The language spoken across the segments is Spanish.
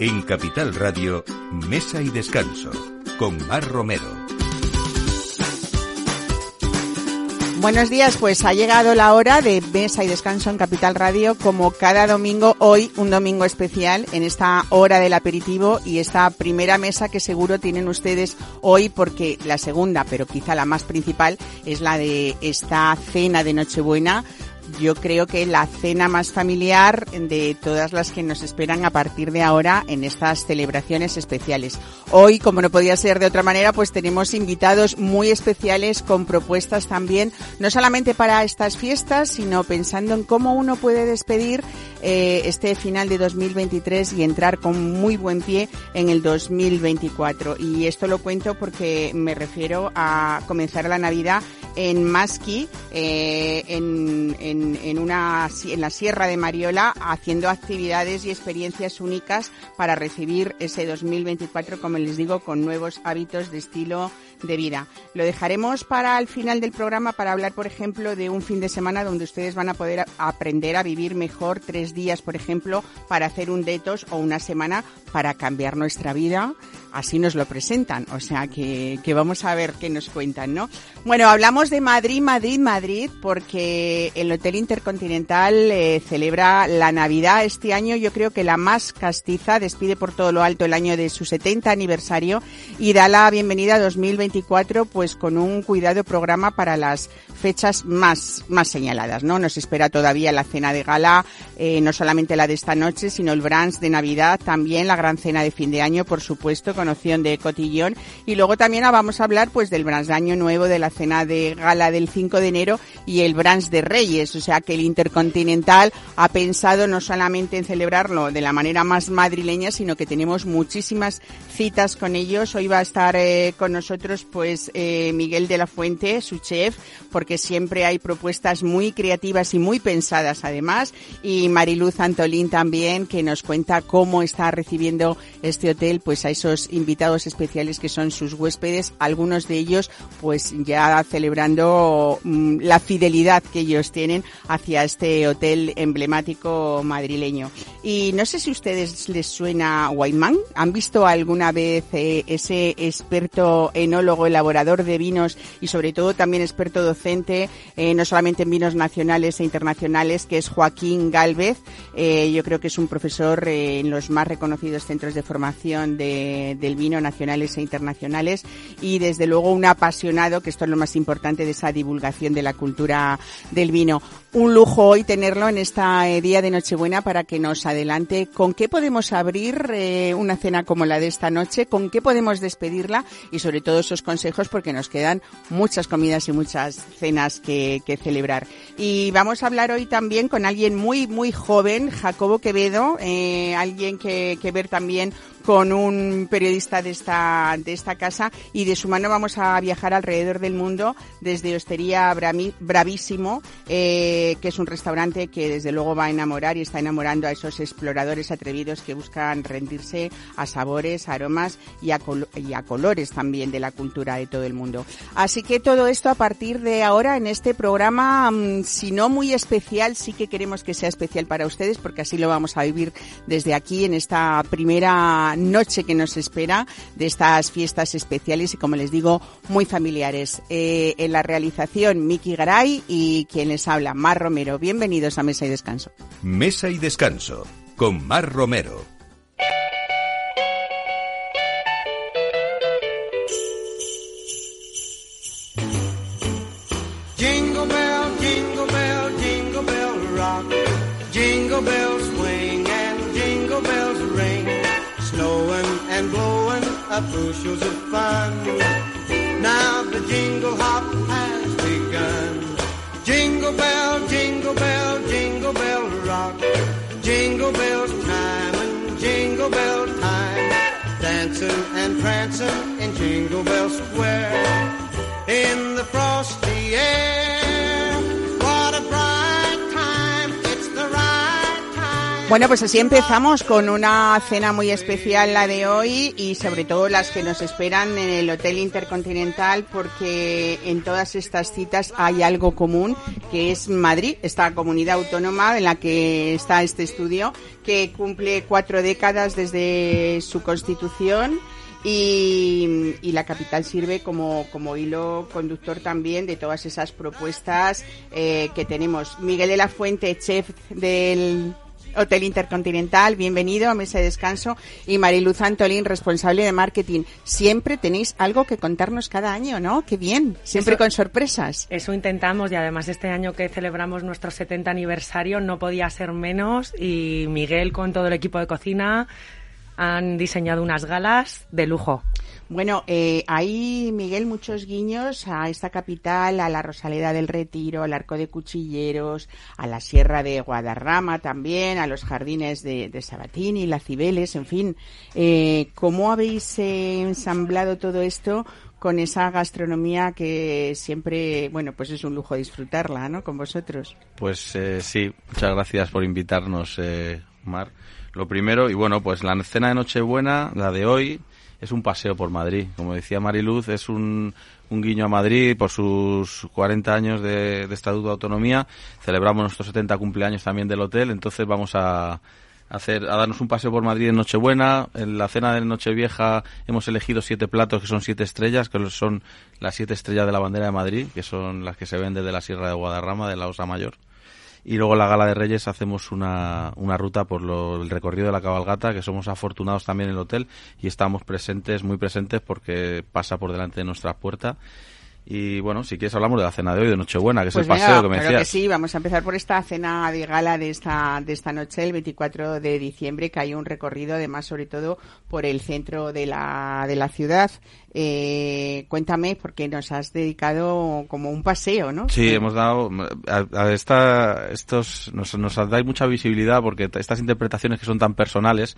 En Capital Radio, Mesa y Descanso, con Mar Romero. Buenos días, pues ha llegado la hora de Mesa y Descanso en Capital Radio, como cada domingo, hoy un domingo especial en esta hora del aperitivo y esta primera mesa que seguro tienen ustedes hoy porque la segunda, pero quizá la más principal, es la de esta cena de Nochebuena yo creo que la cena más familiar de todas las que nos esperan a partir de ahora en estas celebraciones especiales. Hoy, como no podía ser de otra manera, pues tenemos invitados muy especiales con propuestas también, no solamente para estas fiestas, sino pensando en cómo uno puede despedir eh, este final de 2023 y entrar con muy buen pie en el 2024. Y esto lo cuento porque me refiero a comenzar la Navidad en Masqui, eh, en, en, en, una, en la Sierra de Mariola, haciendo actividades y experiencias únicas para recibir ese 2024, como les digo, con nuevos hábitos de estilo de vida. Lo dejaremos para el final del programa para hablar, por ejemplo, de un fin de semana donde ustedes van a poder aprender a vivir mejor tres días, por ejemplo, para hacer un detox o una semana para cambiar nuestra vida. Así nos lo presentan, o sea que, que vamos a ver qué nos cuentan, ¿no? Bueno, hablamos de Madrid, Madrid, Madrid, porque el Hotel Intercontinental eh, celebra la Navidad este año, yo creo que la más castiza, despide por todo lo alto el año de su 70 aniversario y da la bienvenida a 2024 pues con un cuidado programa para las fechas más, más señaladas, ¿no? Nos espera todavía la cena de gala, eh, no solamente la de esta noche, sino el brunch de Navidad, también la gran cena de fin de año, por supuesto, con opción de cotillón. Y luego también vamos a hablar pues del brunch de año nuevo, de la cena de gala del 5 de enero y el brunch de Reyes. O sea que el Intercontinental ha pensado no solamente en celebrarlo de la manera más madrileña, sino que tenemos muchísimas citas con ellos. Hoy va a estar eh, con nosotros pues eh, Miguel de la Fuente, su chef, porque siempre hay propuestas muy creativas y muy pensadas además. Y Mariluz Antolín también, que nos cuenta cómo está recibiendo este hotel pues a esos invitados especiales que son sus huéspedes, algunos de ellos pues ya celebrando mm, la fidelidad que ellos tienen hacia este hotel emblemático madrileño. Y no sé si a ustedes les suena Weinman, ¿han visto alguna vez eh, ese experto enólogo, elaborador de vinos y sobre todo también experto docente, eh, no solamente en vinos nacionales e internacionales, que es Joaquín Galvez. Eh, yo creo que es un profesor eh, en los más reconocidos centros de formación de, del vino nacionales e internacionales y desde luego un apasionado, que esto es lo más importante de esa divulgación de la cultura del vino. Un lujo hoy tenerlo en esta día de Nochebuena para que nos adelante. Con qué podemos abrir una cena como la de esta noche, con qué podemos despedirla y sobre todo esos consejos porque nos quedan muchas comidas y muchas cenas que, celebrar. Y vamos a hablar hoy también con alguien muy, muy joven, Jacobo Quevedo, eh, alguien que ver también con un periodista de esta, de esta casa y de su mano vamos a viajar alrededor del mundo desde Hostería Bravísimo, eh, que es un restaurante que desde luego va a enamorar y está enamorando a esos exploradores atrevidos que buscan rendirse a sabores, aromas y a, y a colores también de la cultura de todo el mundo. Así que todo esto a partir de ahora en este programa, mmm, si no muy especial, sí que queremos que sea especial para ustedes porque así lo vamos a vivir desde aquí en esta primera noche que nos espera de estas fiestas especiales y como les digo, muy familiares. Eh, en la realización, Miki Garay y quien les habla, Mar Romero. Bienvenidos a Mesa y Descanso. Mesa y Descanso, con Mar Romero. Blowing bushels of fun. Now the jingle hop has begun. Jingle bell, jingle bell, jingle bell rock. Jingle bells chime and jingle bell time. Dancing and prancing in Jingle Bell Square. Bueno, pues así empezamos con una cena muy especial la de hoy y sobre todo las que nos esperan en el Hotel Intercontinental porque en todas estas citas hay algo común que es Madrid, esta comunidad autónoma en la que está este estudio que cumple cuatro décadas desde su constitución y, la capital sirve como, como hilo conductor también de todas esas propuestas eh, que tenemos. Miguel de la Fuente, chef del Hotel Intercontinental, bienvenido a Mesa de Descanso, y Mariluz Antolín, responsable de marketing. Siempre tenéis algo que contarnos cada año, ¿no? Qué bien, siempre Eso- con sorpresas. Eso intentamos y además este año que celebramos nuestro 70 aniversario no podía ser menos y Miguel con todo el equipo de cocina han diseñado unas galas de lujo. Bueno, eh, hay, Miguel, muchos guiños a esta capital, a la Rosaleda del Retiro, al Arco de Cuchilleros, a la Sierra de Guadarrama también, a los jardines de, de Sabatini, la Cibeles, en fin. Eh, ¿Cómo habéis eh, ensamblado todo esto con esa gastronomía que siempre, bueno, pues es un lujo disfrutarla, ¿no? Con vosotros. Pues eh, sí, muchas gracias por invitarnos, eh, Mar. Lo primero, y bueno, pues la cena de Nochebuena, la de hoy, es un paseo por Madrid. Como decía Mariluz, es un, un guiño a Madrid por sus 40 años de, de Estatuto de Autonomía. Celebramos nuestros 70 cumpleaños también del hotel, entonces vamos a hacer a darnos un paseo por Madrid en Nochebuena. En la cena de Nochevieja hemos elegido siete platos que son siete estrellas, que son las siete estrellas de la bandera de Madrid, que son las que se ven desde la Sierra de Guadarrama, de la Osa Mayor. Y luego la Gala de Reyes hacemos una, una ruta por lo- el recorrido de la cabalgata, que somos afortunados también en el hotel y estamos presentes, muy presentes, porque pasa por delante de nuestra puerta. Y bueno, si quieres hablamos de la cena de hoy, de Nochebuena, que es Pues el paseo venga, que me claro que decías. sí, vamos a empezar por esta cena de gala de esta, de esta noche, el 24 de diciembre, que hay un recorrido además sobre todo por el centro de la, de la ciudad. Eh, cuéntame, porque nos has dedicado como un paseo, ¿no? Sí, hemos dado a, a esta, estos nos, nos dais mucha visibilidad porque estas interpretaciones que son tan personales,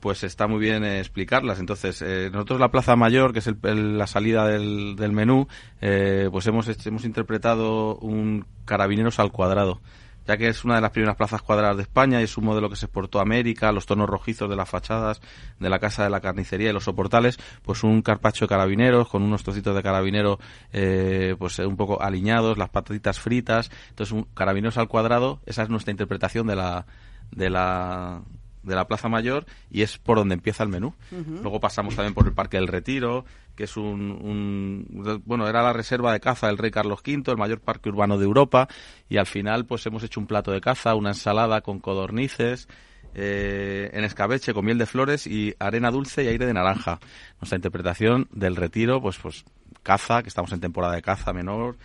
pues está muy bien eh, explicarlas. Entonces, eh, nosotros la Plaza Mayor, que es el- la salida del, del menú, eh, pues hemos hemos interpretado un carabineros al cuadrado ya que es una de las primeras plazas cuadradas de España y es un modelo que se exportó a América, los tonos rojizos de las fachadas de la casa de la carnicería y los soportales, pues un carpacho de carabineros con unos trocitos de carabinero eh, pues eh, un poco aliñados, las patatitas fritas, entonces un carabineros al cuadrado, esa es nuestra interpretación de la de la de la Plaza Mayor y es por donde empieza el menú. Luego pasamos también por el Parque del Retiro, que es un, un- bueno, era la reserva de caza del rey Carlos V, el mayor parque urbano de Europa y al final pues hemos hecho un plato de caza, una ensalada con codornices, eh, en escabeche con miel de flores y arena dulce y aire de naranja. Nuestra interpretación del Retiro, pues pues caza, que estamos en temporada de caza menor,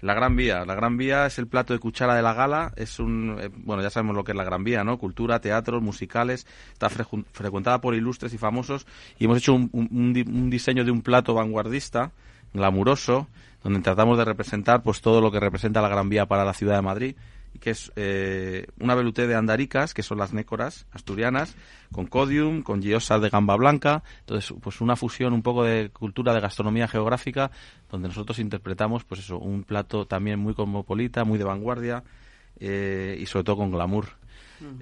la Gran Vía. La Gran Vía es el plato de cuchara de la gala. Es un, eh, bueno, ya sabemos lo que es la Gran Vía, ¿no? Cultura, teatros, musicales. Está frecuentada por ilustres y famosos. Y hemos hecho un, un diseño de un plato vanguardista, glamuroso, donde tratamos de representar, pues, todo lo que representa la Gran Vía para la ciudad de Madrid. Que es eh, una veluté de andaricas, que son las nécoras asturianas, con codium, con giosas de gamba blanca. Entonces, pues una fusión un poco de cultura, de gastronomía geográfica, donde nosotros interpretamos, pues eso, un plato también muy cosmopolita, muy de vanguardia eh, y sobre todo con glamour.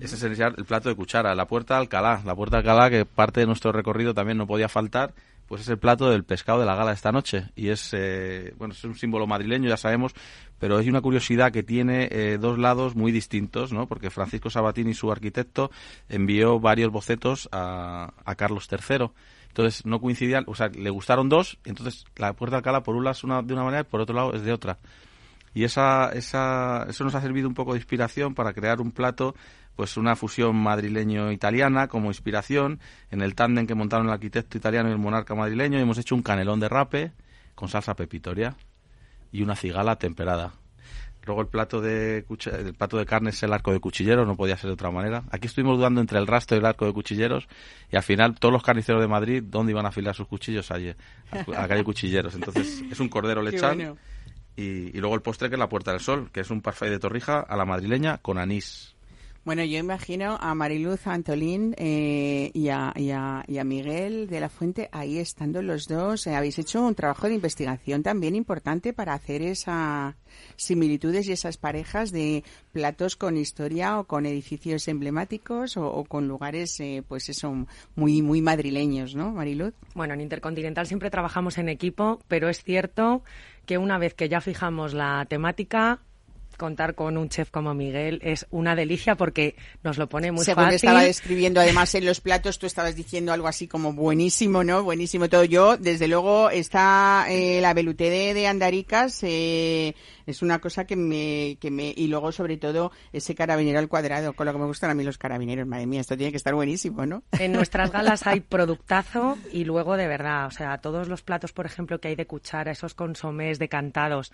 Ese es el, el plato de cuchara. La puerta de Alcalá, la puerta de Alcalá, que parte de nuestro recorrido también no podía faltar, pues es el plato del pescado de la gala de esta noche. Y es, eh, bueno, es un símbolo madrileño, ya sabemos, pero hay una curiosidad que tiene eh, dos lados muy distintos, ¿no? Porque Francisco Sabatini, su arquitecto, envió varios bocetos a, a Carlos III. Entonces no coincidían, o sea, le gustaron dos, entonces la puerta de Alcalá por un lado es una, de una manera y por otro lado es de otra. Y esa, esa, eso nos ha servido un poco de inspiración para crear un plato, pues una fusión madrileño-italiana como inspiración en el tándem que montaron el arquitecto italiano y el monarca madrileño. Y hemos hecho un canelón de rape con salsa pepitoria y una cigala temperada. Luego el plato de el plato de carne es el arco de cuchilleros, no podía ser de otra manera. Aquí estuvimos dudando entre el rastro y el arco de cuchilleros y al final todos los carniceros de Madrid, ¿dónde iban a afilar sus cuchillos? Allí, a la calle Cuchilleros. Entonces es un cordero lechal. Y, y luego el postre que es la Puerta del Sol, que es un parfait de torrija a la madrileña con anís. Bueno, yo imagino a Mariluz Antolín eh, y, a, y, a, y, a, Miguel de la Fuente ahí estando los dos. Eh, habéis hecho un trabajo de investigación también importante para hacer esas similitudes y esas parejas de platos con historia o con edificios emblemáticos o, o con lugares, eh, pues eso, muy, muy madrileños, ¿no, Mariluz? Bueno, en Intercontinental siempre trabajamos en equipo, pero es cierto que una vez que ya fijamos la temática, contar con un chef como Miguel es una delicia porque nos lo pone muy Según fácil. estaba describiendo además en los platos, tú estabas diciendo algo así como buenísimo, ¿no? Buenísimo todo. Yo, desde luego, está eh, la veluté de, de Andaricas, eh, es una cosa que me, que me, y luego sobre todo ese carabinero al cuadrado, con lo que me gustan a mí los carabineros, madre mía, esto tiene que estar buenísimo, ¿no? En nuestras galas hay productazo y luego de verdad, o sea, todos los platos, por ejemplo, que hay de cuchara, esos consomés decantados,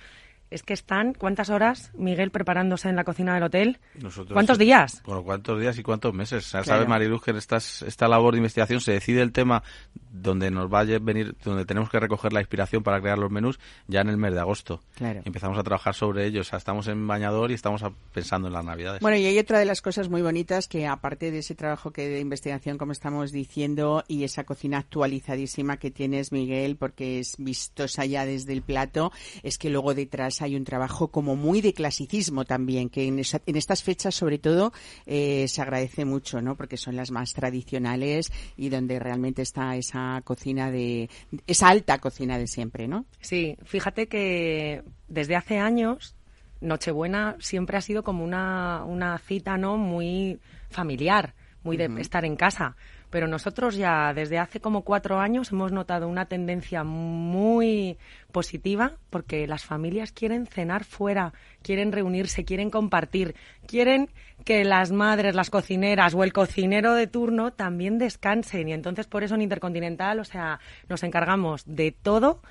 es que están, ¿cuántas horas, Miguel, preparándose en la cocina del hotel? Nosotros, ¿Cuántos días? Bueno, ¿cuántos días y cuántos meses? Claro. Sabe Mariluz que en estas, esta labor de investigación se decide el tema donde nos va a venir, donde tenemos que recoger la inspiración para crear los menús ya en el mes de agosto. Claro. Y empezamos a trabajar sobre ellos. O sea, estamos en bañador y estamos a, pensando en las navidades. Bueno, y hay otra de las cosas muy bonitas que aparte de ese trabajo que de investigación, como estamos diciendo, y esa cocina actualizadísima que tienes, Miguel, porque es vistosa ya desde el plato, es que luego detrás hay un trabajo como muy de clasicismo también, que en, esa, en estas fechas sobre todo eh, se agradece mucho, ¿no? Porque son las más tradicionales y donde realmente está esa cocina de, esa alta cocina de siempre, ¿no? Sí, fíjate que desde hace años Nochebuena siempre ha sido como una, una cita, ¿no? Muy familiar, muy de uh -huh. estar en casa pero nosotros ya desde hace como cuatro años hemos notado una tendencia muy positiva porque las familias quieren cenar fuera, quieren reunirse, quieren compartir, quieren que las madres, las cocineras o el cocinero de turno también descansen. Y entonces por eso en Intercontinental, o sea, nos encargamos de todo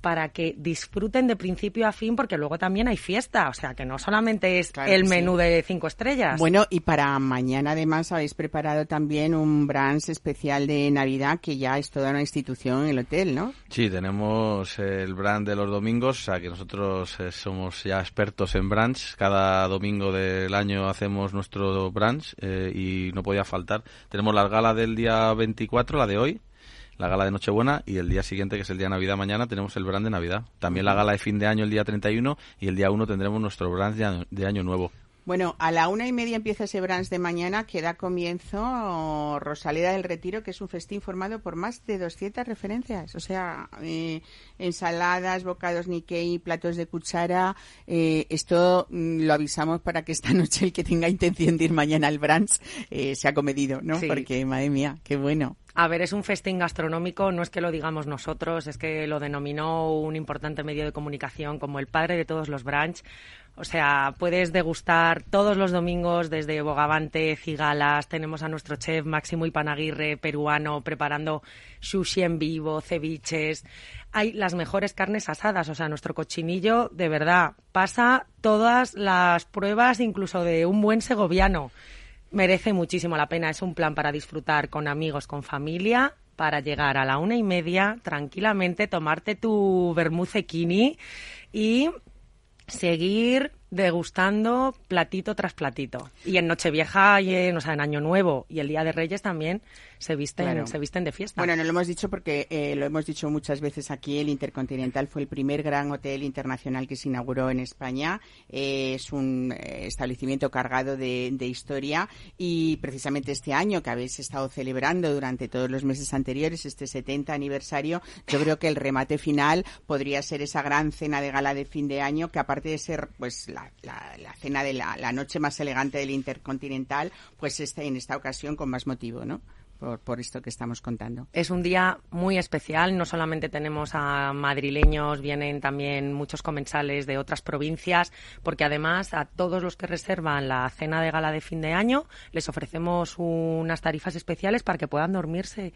para que disfruten de principio a fin, porque luego también hay fiesta, o sea, que no solamente es claro el menú sí. de cinco estrellas. Bueno, y para mañana además habéis preparado también un brunch especial de Navidad, que ya es toda una institución en el hotel, ¿no? Sí, tenemos el brunch de los domingos, o sea, que nosotros eh, somos ya expertos en brunch. Cada domingo del año hacemos nuestro brunch eh, y no podía faltar. Tenemos la gala del día 24, la de hoy, la gala de Nochebuena y el día siguiente, que es el día de Navidad mañana, tenemos el brand de Navidad. También la gala de fin de año el día 31 y el día 1 tendremos nuestro brand de año, de año nuevo. Bueno, a la una y media empieza ese brunch de mañana que da comienzo Rosaleda del Retiro, que es un festín formado por más de 200 referencias. O sea, eh, ensaladas, bocados Nikkei, platos de cuchara. Eh, esto mm, lo avisamos para que esta noche el que tenga intención de ir mañana al brunch eh, se ha comedido, ¿no? Sí. Porque, madre mía, qué bueno. A ver, es un festín gastronómico, no es que lo digamos nosotros, es que lo denominó un importante medio de comunicación como el padre de todos los brunch. O sea, puedes degustar todos los domingos desde bogavante, cigalas, tenemos a nuestro chef Máximo Ipanaguirre, peruano, preparando sushi en vivo, ceviches. Hay las mejores carnes asadas, o sea, nuestro cochinillo de verdad pasa todas las pruebas incluso de un buen segoviano merece muchísimo la pena. Es un plan para disfrutar con amigos, con familia, para llegar a la una y media tranquilamente, tomarte tu vermucequini y seguir degustando platito tras platito. Y en Nochevieja, y en, o sea, en Año Nuevo y el Día de Reyes también se visten, claro. se visten de fiesta. Bueno, no lo hemos dicho porque eh, lo hemos dicho muchas veces aquí. El Intercontinental fue el primer gran hotel internacional que se inauguró en España. Eh, es un eh, establecimiento cargado de, de, historia y precisamente este año que habéis estado celebrando durante todos los meses anteriores, este 70 aniversario, yo creo que el remate final podría ser esa gran cena de gala de fin de año que aparte de ser pues la, cena de la, la noche más elegante del Intercontinental, pues está en esta ocasión con más motivo, ¿no? Por, por, esto que estamos contando. Es un día muy especial, no solamente tenemos a madrileños, vienen también muchos comensales de otras provincias, porque además a todos los que reservan la cena de gala de fin de año les ofrecemos unas tarifas especiales para que puedan dormirse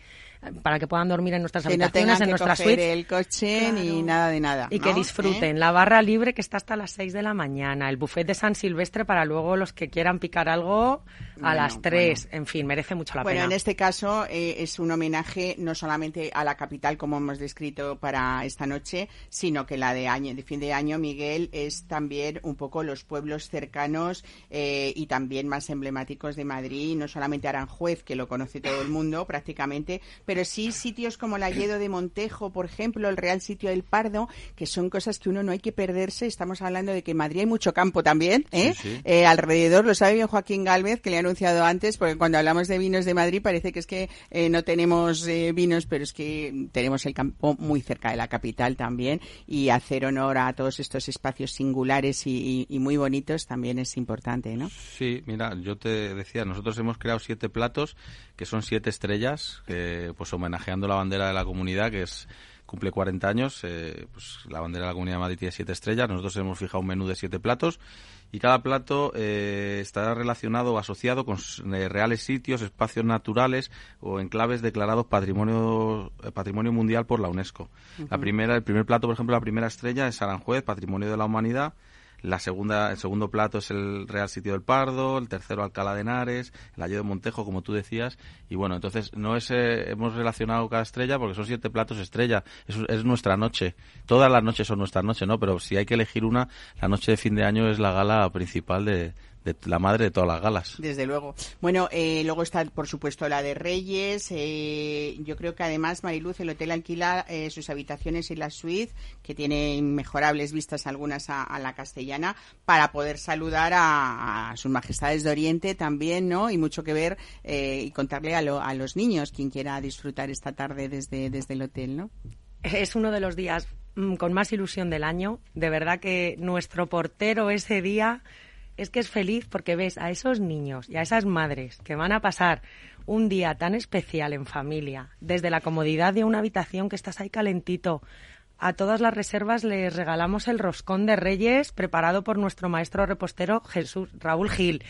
para que puedan dormir en nuestras que habitaciones, no en nuestras suites. el coche claro. ni nada de nada. Y ¿no? que disfruten. ¿Eh? La barra libre que está hasta las 6 de la mañana, el buffet de San Silvestre para luego los que quieran picar algo a bueno, las 3. Bueno. En fin, merece mucho la bueno, pena. en este caso eh, es un homenaje no solamente a la capital como hemos descrito para esta noche, sino que la de año, de fin de año, Miguel, es también un poco los pueblos cercanos eh, y también más emblemáticos de Madrid, no solamente Aranjuez, que lo conoce todo el mundo prácticamente, pero sí sitios como la Lledo de Montejo, por ejemplo, el Real Sitio del Pardo, que son cosas que uno no hay que perderse. Estamos hablando de que en Madrid hay mucho campo también, ¿eh? Eh, alrededor, lo sabe bien Joaquín Galvez, que le he anunciado antes, porque cuando hablamos de vinos de Madrid parece que es que eh, no tenemos vinos, pero es que tenemos el campo muy cerca de la capital también y hacer honor a todos estos espacios singulares y, muy bonitos también es importante, ¿no? Sí, mira, yo te decía, nosotros hemos creado siete platos que son siete estrellas, pues homenajeando la bandera de la comunidad, que es cumple 40 años, eh, pues la bandera de la Comunidad de Madrid tiene siete estrellas, nosotros hemos fijado un menú de siete platos y cada plato eh, estará relacionado o asociado con eh, reales sitios, espacios naturales o enclaves declarados patrimonio patrimonio mundial por la UNESCO. La primera, el primer plato, por ejemplo, la primera estrella es Aranjuez, Patrimonio de la Humanidad. La segunda, el segundo plato es el Real Sitio del Pardo, el tercero Alcalá de Henares, el Ayo de Montejo, como tú decías. Y bueno, entonces no es, eh, hemos relacionado cada estrella porque son siete platos estrella. Es, es nuestra noche. Todas las noches son nuestra noche, ¿no? Pero si hay que elegir una, la noche de fin de año es la gala principal de, de la madre de todas las galas. Desde luego. Bueno, eh, luego está, por supuesto, la de Reyes. Eh, yo creo que además, Mariluz, el hotel alquila eh, sus habitaciones y la suite, que tiene inmejorables vistas algunas a, la castellana, para poder saludar a, sus majestades de Oriente también, ¿no? Y mucho que ver y contarle a, a los niños, quien quiera disfrutar esta tarde desde, desde el hotel, ¿no? Es uno de los días mm, con más ilusión del año. De verdad que nuestro portero ese día es que es feliz porque ves a esos niños y a esas madres que van a pasar un día tan especial en familia, desde la comodidad de una habitación que estás ahí calentito. A todas las reservas les regalamos el roscón de Reyes preparado por nuestro maestro repostero Jesús Raúl Gil.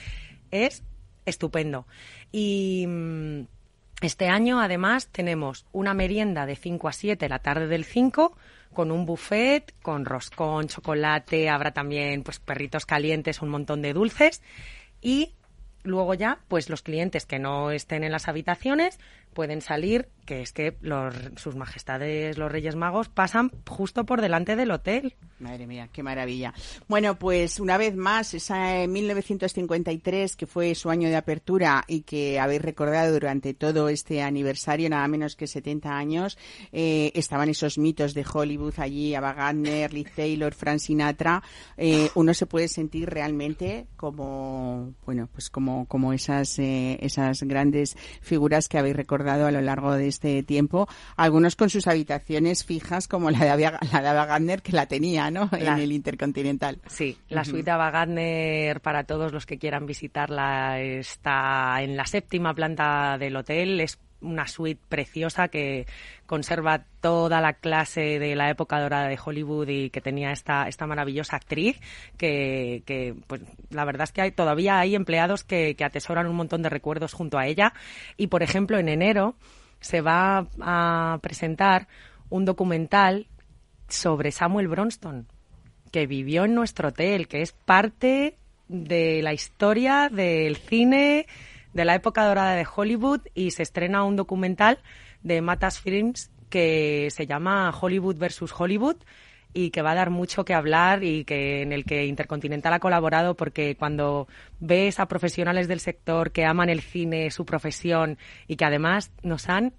Es estupendo. Y mm, este año además tenemos una merienda de 5 a 7 la tarde del 5 con un buffet, con roscón, chocolate, habrá también pues perritos calientes, un montón de dulces. Y luego ya pues los clientes que no estén en las habitaciones pueden salir que es que los, sus majestades los Reyes Magos pasan justo por delante del hotel. Madre mía, qué maravilla. Bueno, pues una vez más, esa en 1953, que fue su año de apertura y que habéis recordado durante todo este aniversario, nada menos que 70 años, eh, estaban esos mitos de Hollywood allí, Ava Gardner, Liz Taylor, Frank Sinatra. Eh, uno se puede sentir realmente como, bueno, pues como, como esas, eh, esas grandes figuras que habéis recordado a lo largo de este tiempo, algunos con sus habitaciones fijas como la de Ava, la Gardner que la tenía, ¿no? en el Intercontinental. Sí, la suite Ava Gardner para todos los que quieran visitarla está en la séptima planta del hotel, es una suite preciosa que conserva toda la clase de la época dorada de Hollywood y que tenía esta, esta maravillosa actriz que, que pues la verdad es que hay, todavía hay empleados que, que atesoran un montón de recuerdos junto a ella y por ejemplo en enero se va a presentar un documental sobre Samuel Bronston, que vivió en nuestro hotel, que es parte de la historia del cine de la época dorada de Hollywood y se estrena un documental de Matas Films que se llama Hollywood versus Hollywood y que va a dar mucho que hablar y que en el que Intercontinental ha colaborado porque cuando ves a profesionales del sector que aman el cine, su profesión y que además nos han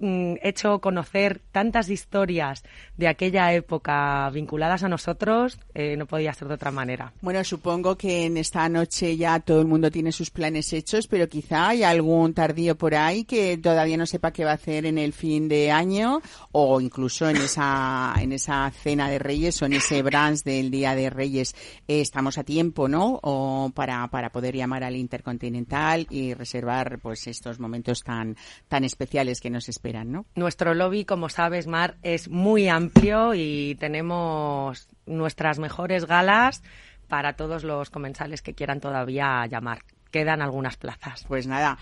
Mm, hecho conocer tantas historias de aquella época vinculadas a nosotros, eh, no podía ser de otra manera. Bueno, supongo que en esta noche ya todo el mundo tiene sus planes hechos, pero quizá hay algún tardío por ahí que todavía no sepa qué va a hacer en el fin de año o incluso en esa, en esa cena de Reyes o en ese brunch del Día de Reyes. Eh, estamos a tiempo, ¿no? O para, para poder llamar al Intercontinental y reservar pues estos momentos tan, tan especiales que nos esperan nuestro lobby, como sabes, Mar, es muy amplio y tenemos nuestras mejores galas para todos los comensales que quieran todavía llamar. Quedan algunas plazas. Pues nada,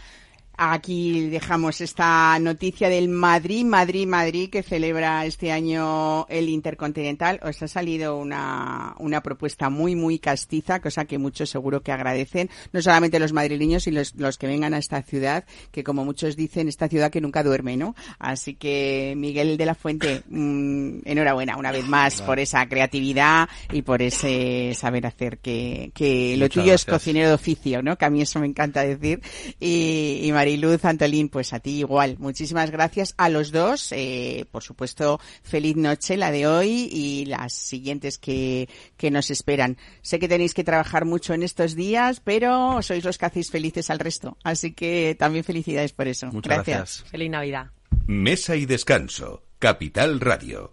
Aquí dejamos esta noticia del Madrid, Madrid, Madrid, que celebra este año el Intercontinental. Os ha salido una, una propuesta muy, muy castiza, cosa que muchos seguro que agradecen. No solamente los madrileños y los, los que vengan a esta ciudad, que como muchos dicen, esta ciudad que nunca duerme, ¿no? Así que, Miguel de la Fuente, mm, enhorabuena una vez más por esa creatividad y por ese saber hacer que, que lo Muchas tuyo es cocinero de oficio, ¿no? Que a mí eso me encanta decir. Y, y Mariluz Antolín, pues a ti igual. Muchísimas gracias a los dos. Eh, por supuesto, feliz noche la de hoy y las siguientes que, que nos esperan. Sé que tenéis que trabajar mucho en estos días, pero sois los que hacéis felices al resto. Así que también felicidades por eso. Muchas gracias. Feliz Navidad. Mesa y descanso. Capital Radio.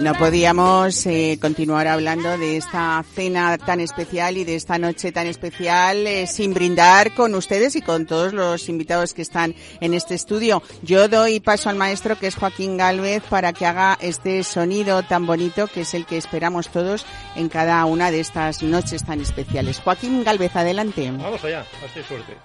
No podíamos eh, continuar hablando de esta cena tan especial y de esta noche tan especial eh, sin brindar con ustedes y con todos los invitados que están en este estudio. Yo doy paso al maestro que es Joaquín Galvez para que haga este sonido tan bonito que es el que esperamos todos en cada una de estas noches tan especiales. Joaquín Galvez, adelante. Vamos allá, hazte suerte.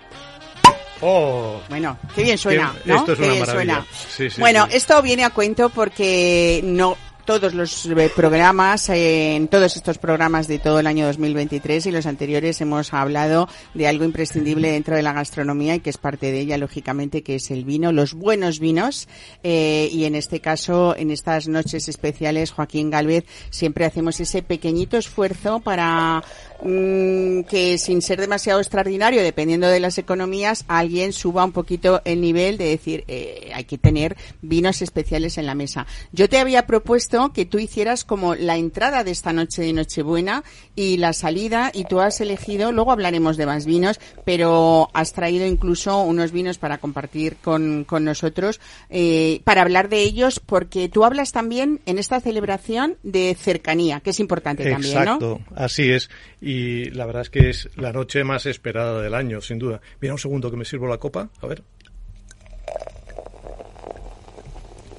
Oh, Bueno, qué bien suena, Qué- ¿no? esto es Qué una bien maravilla. suena. Sí, sí, bueno, sí. esto viene a cuento porque no todos los eh, programas, eh, en todos estos programas de todo el año 2023 y los anteriores hemos hablado de algo imprescindible dentro de la gastronomía y que es parte de ella, lógicamente, que es el vino, los buenos vinos. eh, y en este caso, en estas noches especiales, Joaquín Galvez, siempre hacemos ese pequeñito esfuerzo para mm, que sin ser demasiado extraordinario, dependiendo de las economías, alguien suba un poquito el nivel de decir, eh, hay que tener vinos especiales en la mesa. Yo te había propuesto que tú hicieras como la entrada de esta noche de Nochebuena y la salida, y tú has elegido, luego hablaremos de más vinos, pero has traído incluso unos vinos para compartir con, con nosotros, eh, para hablar de ellos, porque tú hablas también en esta celebración de cercanía, que es importante también, ¿no? exacto, así es. Y la verdad es que es la noche más esperada del año, sin duda. Mira un segundo que me sirvo la copa, a ver.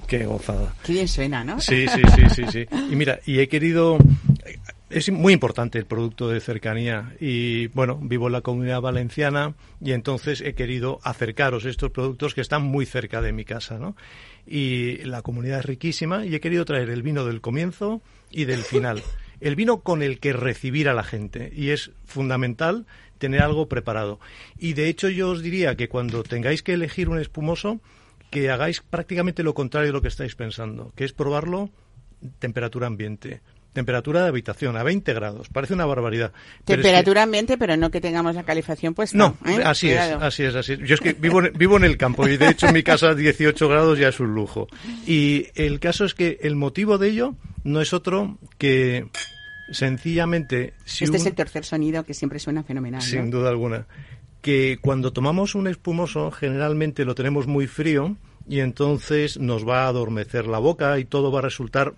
Qué gozada. Qué bien suena, ¿no? Sí, sí, sí, sí, sí. Y mira, y he querido es muy importante el producto de cercanía y bueno, vivo en la comunidad valenciana y entonces he querido acercaros estos productos que están muy cerca de mi casa, ¿no? Y la comunidad es riquísima y he querido traer el vino del comienzo y del final. El vino con el que recibir a la gente y es fundamental tener algo preparado. Y de hecho yo os diría que cuando tengáis que elegir un espumoso, que hagáis prácticamente lo contrario de lo que estáis pensando, que es probarlo temperatura ambiente. Temperatura de habitación a 20 grados. Parece una barbaridad. es que- Temperatura ambiente, pero no que tengamos la calefacción puesta. no, ¿eh? así Cuidado. es, así es, así es. Yo es que vivo en, vivo en el campo y de hecho en mi casa 18 grados ya es un lujo. Y el caso es que el motivo de ello no es otro que sencillamente si Este es el tercer sonido que siempre suena fenomenal. ¿no? sin duda alguna. Que cuando tomamos un espumoso, generalmente lo tenemos muy frío y entonces nos va a adormecer la boca y todo va a resultar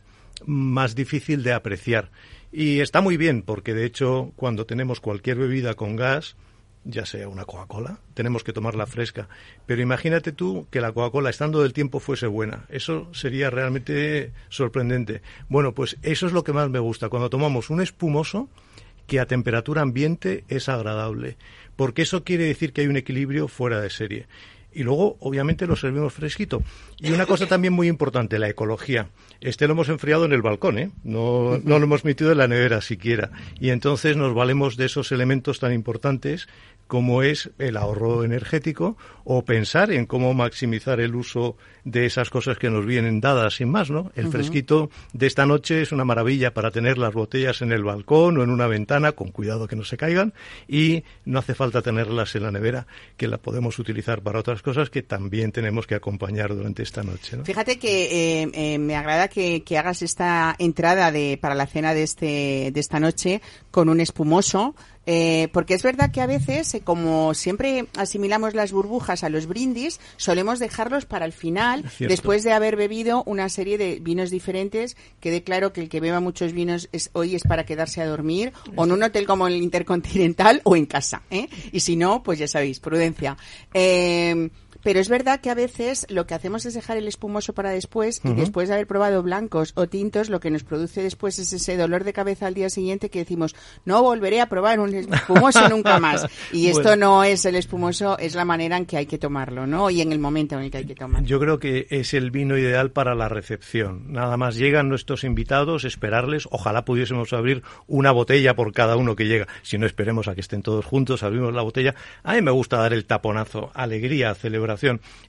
más difícil de apreciar. Y está muy bien, porque de hecho, cuando tenemos cualquier bebida con gas, ya sea una Coca-Cola, tenemos que tomarla fresca. Pero imagínate tú que la Coca-Cola, estando del tiempo, fuese buena. Eso sería realmente sorprendente. Bueno, pues eso es lo que más me gusta. Cuando tomamos un espumoso, que a temperatura ambiente es agradable, porque eso quiere decir que hay un equilibrio fuera de serie. Y luego, obviamente, lo servimos fresquito. Y una cosa también muy importante, la ecología. Este lo hemos enfriado en el balcón, ¿eh? No, no lo hemos metido en la nevera siquiera. Y entonces nos valemos de esos elementos tan importantes como es el ahorro energético o pensar en cómo maximizar el uso de esas cosas que nos vienen dadas sin más, ¿no? El fresquito de esta noche es una maravilla para tener las botellas en el balcón o en una ventana, con cuidado que no se caigan, y no hace falta tenerlas en la nevera, que la podemos utilizar para otras cosas que también tenemos que acompañar durante esta noche, ¿no? Fíjate que eh, eh, me agrada que, que hagas esta entrada de, para la cena de, este, de esta noche con un espumoso. eh, porque es verdad que a veces, eh, como siempre asimilamos las burbujas a los brindis, solemos dejarlos para el final, Después de haber bebido una serie de vinos diferentes. Quede claro que el que beba muchos vinos es, hoy es para quedarse a dormir, o en un hotel como el Intercontinental, o en casa. ¿eh? Y si no, pues ya sabéis, prudencia. Eh, pero es verdad que a veces lo que hacemos es dejar el espumoso para después y después de haber probado blancos o tintos, lo que nos produce después es ese dolor de cabeza al día siguiente que decimos, no volveré a probar un espumoso nunca más. Y esto Bueno. no es el espumoso, es la manera en que hay que tomarlo, ¿no? Y en el momento en el que hay que tomarlo. Yo creo que es el vino ideal para la recepción. Nada más llegan nuestros invitados, esperarles. Ojalá pudiésemos abrir una botella por cada uno que llega. Si no, esperemos a que estén todos juntos, abrimos la botella. A mí me gusta dar el taponazo, alegría,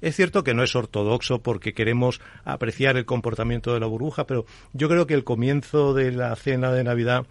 Es cierto que no es ortodoxo porque queremos apreciar el comportamiento de la burbuja, pero yo creo que el comienzo de la cena de Navidad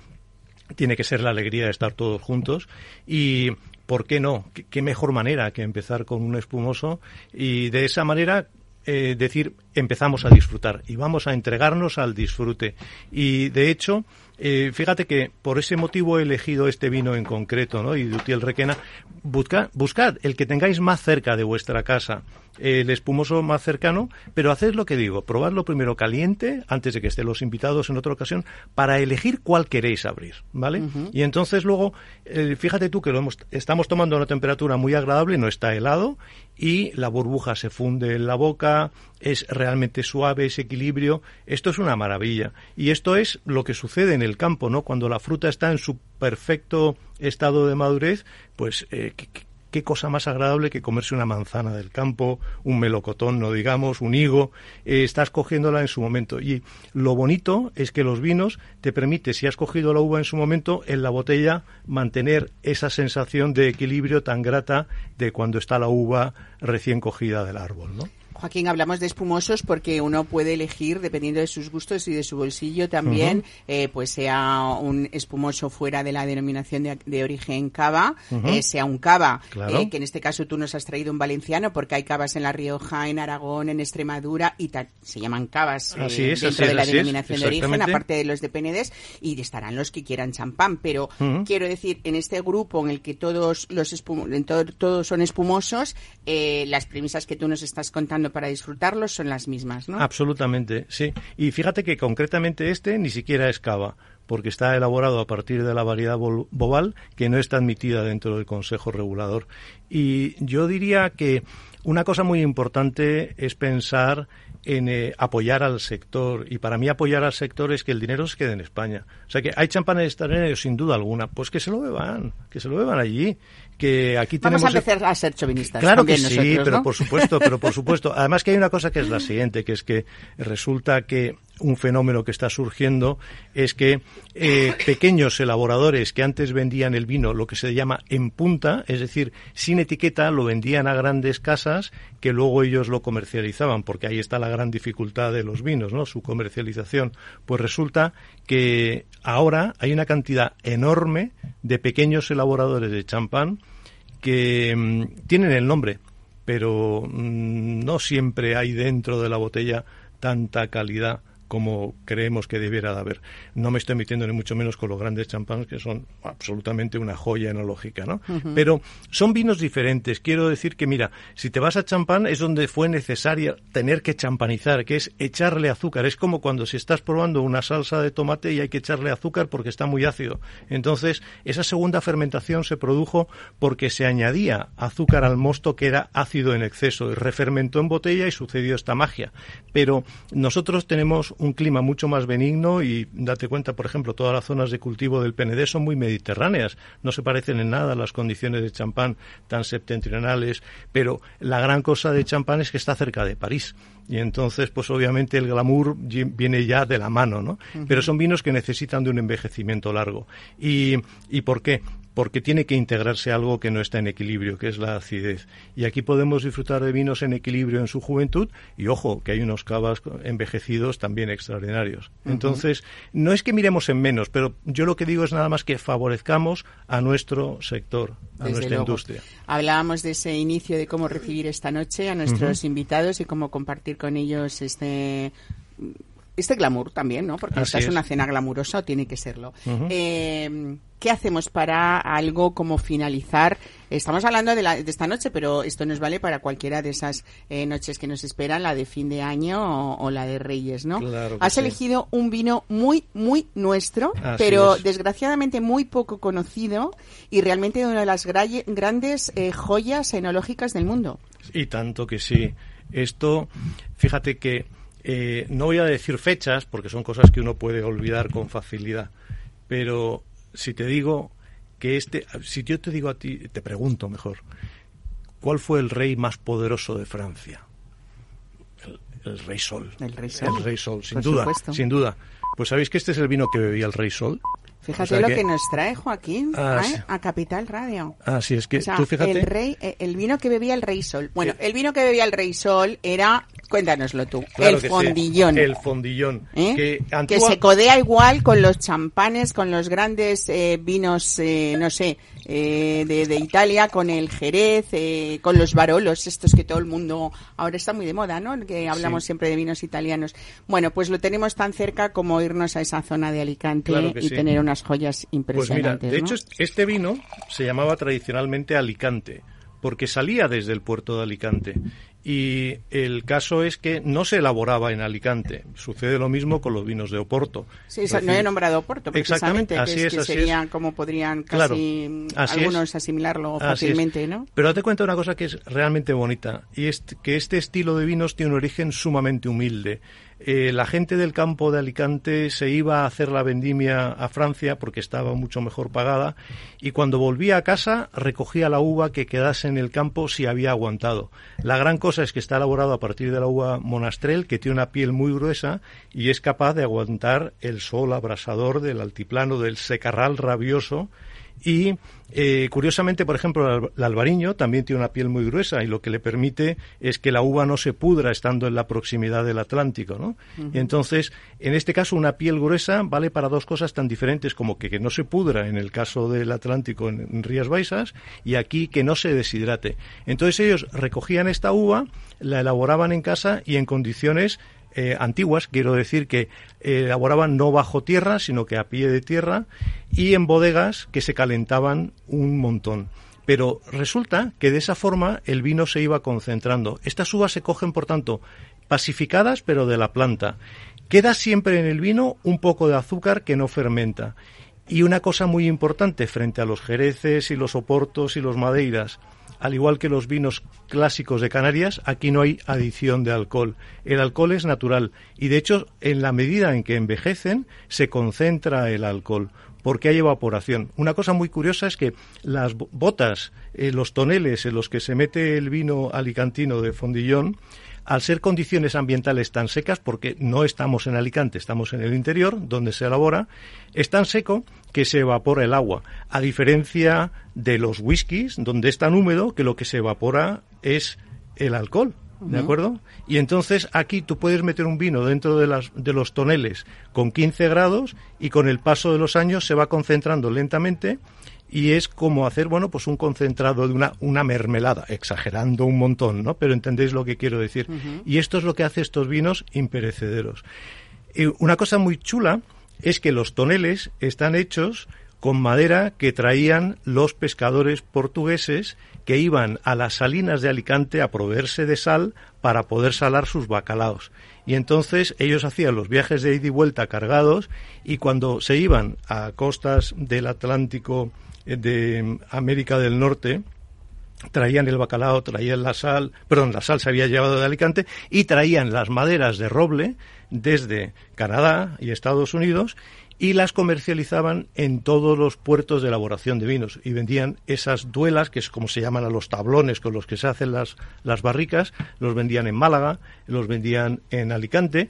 tiene que ser la alegría de estar todos juntos y ¿por qué no? ¿Qué, qué mejor manera que empezar con un espumoso y de esa manera eh, decir empezamos a disfrutar y vamos a entregarnos al disfrute. Y de hecho eh, fíjate que por ese motivo he elegido este vino en concreto, ¿no? Y Dutiel Requena. Busca, buscad el que tengáis más cerca de vuestra casa, el espumoso más cercano, pero haced lo que digo, probadlo primero caliente, antes de que estén los invitados en otra ocasión, para elegir cuál queréis abrir, ¿vale? Y entonces luego, eh, fíjate tú que lo hemos, estamos tomando a una temperatura muy agradable, no está helado, y la burbuja se funde en la boca, es realmente suave, ese equilibrio. Esto es una maravilla. Y esto es lo que sucede en el campo, ¿no? Cuando la fruta está en su perfecto estado de madurez, pues eh, qué, cosa más agradable que comerse una manzana del campo, un melocotón, no digamos, un higo, eh, estás cogiéndola en su momento. Y lo bonito es que los vinos te permite, si has cogido la uva en su momento, en la botella mantener esa sensación de equilibrio tan grata de cuando está la uva recién cogida del árbol, ¿no? Joaquín, hablamos de espumosos porque uno puede elegir, dependiendo de sus gustos y de su bolsillo también, eh, pues sea un espumoso fuera de la denominación de, de origen cava, eh, sea un cava, Claro. eh, que en este caso tú nos has traído un valenciano porque hay cavas en La Rioja, en Aragón, en Extremadura y tal, se llaman cavas eh, Así es, dentro así es, de la denominación de origen, aparte de los de Penedés, y estarán los que quieran champán, pero quiero decir, en este grupo en el que todos los espum- en todo- todos son espumosos, eh, las premisas que tú nos estás contando para disfrutarlos son las mismas, ¿no? Absolutamente, sí. Y fíjate que concretamente este ni siquiera es cava, porque está elaborado a partir de la variedad bobal que no está admitida dentro del Consejo Regulador. Y yo diría que una cosa muy importante es pensar en eh, apoyar al sector. Y para mí apoyar al sector es que el dinero se quede en España. O sea que hay champanes extranjeros sin duda alguna. Pues que se lo beban, que se lo beban allí. Que aquí Vamos a empezar a ser chauvinistas. Claro que sí, nosotros, pero por supuesto, pero por supuesto. Además que hay una cosa que es la siguiente, que es que resulta que un fenómeno que está surgiendo es que eh, pequeños elaboradores que antes vendían el vino lo que se llama en punta, es decir, sin etiqueta, lo vendían a grandes casas que luego ellos lo comercializaban, porque ahí está la gran dificultad de los vinos, ¿no? Su comercialización. Pues resulta que ahora hay una cantidad enorme de pequeños elaboradores de champán que mm, tienen el nombre, pero mm, no siempre hay dentro de la botella tanta calidad como creemos que debiera de haber. No me estoy metiendo ni mucho menos con los grandes champáns que son absolutamente una joya enológica, ¿no? Pero son vinos diferentes. Quiero decir que, mira, si te vas a champán es donde fue necesario tener que champanizar, que es echarle azúcar. Es como cuando si estás probando una salsa de tomate y hay que echarle azúcar porque está muy ácido. Entonces, esa segunda fermentación se produjo porque se añadía azúcar al mosto que era ácido en exceso y refermentó en botella y sucedió esta magia. Pero nosotros tenemos un clima mucho más benigno y date cuenta, por ejemplo, todas las zonas de cultivo del PND son muy mediterráneas, no se parecen en nada a las condiciones de champán tan septentrionales, pero la gran cosa de champán es que está cerca de París. Y entonces, pues obviamente el glamour viene ya de la mano, ¿no? Pero son vinos que necesitan de un envejecimiento largo. ¿Y, ¿Y por qué? Porque tiene que integrarse algo que no está en equilibrio, que es la acidez. Y aquí podemos disfrutar de vinos en equilibrio en su juventud y ojo, que hay unos cavas envejecidos también extraordinarios. Entonces, no es que miremos en menos, pero yo lo que digo es nada más que favorezcamos a nuestro sector, a Desde nuestra luego. industria. Hablábamos de ese inicio de cómo recibir esta noche a nuestros invitados y cómo compartir con ellos este este glamour también, ¿no? Porque Así esta es, es. una cena glamurosa o tiene que serlo. Eh, ¿Qué hacemos para algo como finalizar? Estamos hablando de, la- de esta noche, pero esto nos vale para cualquiera de esas eh, noches que nos esperan, la de fin de año o, o la de Reyes, ¿no? Claro Has sí. elegido un vino muy, muy nuestro, Así pero es. desgraciadamente muy poco conocido y realmente una de las gra- grandes eh, joyas enológicas del mundo. Y tanto que sí. Esto, fíjate que eh, no voy a decir fechas porque son cosas que uno puede olvidar con facilidad, pero si te digo que este, si yo te digo a ti, te pregunto mejor, ¿cuál fue el rey más poderoso de Francia? El, el rey Sol. El Rey Sol. El rey Sol, sin Por duda, supuesto. sin duda. Pues sabéis que este es el vino que bebía el rey Sol. Fíjate O sea lo que- que... nos trae Joaquín Ah, ¿eh? sí. a Capital Radio. Así es que O sea, tú fíjate. el rey, eh, el vino que bebía el Rey Sol. Bueno, el vino que bebía el Rey Sol era, cuéntanoslo tú, Claro el sí, fondillón. El fondillón. ¿eh? Que, se codea igual con los champanes, con los grandes eh, vinos, eh, no sé, eh, de, de Italia, con el Jerez, eh, con los Barolos, estos que todo el mundo ahora está muy de moda, ¿no? Que hablamos Sí. siempre de vinos italianos. Bueno, pues lo tenemos tan cerca como irnos a esa zona de Alicante Claro y sí. tener unas joyas Pues mira, impresionantes. de ¿no? hecho est- este vino se llamaba tradicionalmente Alicante, porque salía desde el puerto de Alicante. Y el caso es que no se elaboraba en Alicante. Sucede lo mismo con los vinos de Oporto. Sí, no he nombrado Porto, Exactamente, precisamente, así que, es, que así sería es. como podrían casi algunos es. asimilarlo fácilmente, ¿no? Pero date cuenta de una cosa que es realmente bonita, y es que este estilo de vinos tiene un origen sumamente humilde. Eh, la gente del campo de Alicante se iba a hacer la vendimia a Francia porque estaba mucho mejor pagada, y cuando volvía a casa recogía la uva que quedase en el campo si había aguantado. La gran cosa es que está elaborado a partir de la uva monastrel, que tiene una piel muy gruesa y es capaz de aguantar el sol abrasador del altiplano, del secarral rabioso, y eh, curiosamente, por ejemplo, el al- el albariño también tiene una piel muy gruesa y lo que le permite es que la uva no se pudra estando en la proximidad del Atlántico, ¿no? Y entonces, en este caso, una piel gruesa vale para dos cosas tan diferentes como que, que no se pudra en el caso del Atlántico en, en Rías Baixas y aquí que no se deshidrate. Entonces ellos recogían esta uva, la elaboraban en casa y en condiciones eh, antiguas, quiero decir que eh, elaboraban no bajo tierra, sino que a pie de tierra y en bodegas que se calentaban un montón. Pero resulta que de esa forma el vino se iba concentrando. Estas uvas se cogen, por tanto, pacificadas, pero de la planta. Queda siempre en el vino un poco de azúcar que no fermenta. Y una cosa muy importante frente a los jereces y los oportos y los madeiras, al igual que los vinos clásicos de Canarias, aquí no hay adición de alcohol. El alcohol es natural y de hecho en la medida en que envejecen se concentra el alcohol porque hay evaporación. Una cosa muy curiosa es que las bo- botas, eh, los toneles en los que se mete el vino alicantino de Fondillón, al ser condiciones ambientales tan secas, porque no estamos en Alicante, estamos en el interior, donde se elabora, es tan seco que se evapora el agua, a diferencia de los whiskies, donde es tan húmedo que lo que se evapora es el alcohol. ¿De acuerdo? Y entonces aquí tú puedes meter un vino dentro de, las, de los toneles con 15 grados y con el paso de los años se va concentrando lentamente y es como hacer, bueno, pues un concentrado de una, una mermelada, exagerando un montón, ¿no? Pero entendéis lo que quiero decir. Y esto es lo que hace estos vinos imperecederos. Y una cosa muy chula es que los toneles están hechos con madera que traían los pescadores portugueses que iban a las salinas de Alicante a proveerse de sal para poder salar sus bacalaos. Y entonces ellos hacían los viajes de ida y vuelta cargados y cuando se iban a costas del Atlántico de América del Norte, traían el bacalao, traían la sal, perdón, la sal se había llevado de Alicante y traían las maderas de roble desde Canadá y Estados Unidos y las comercializaban en todos los puertos de elaboración de vinos y vendían esas duelas, que es como se llaman a los tablones con los que se hacen las, las barricas, los vendían en Málaga, los vendían en Alicante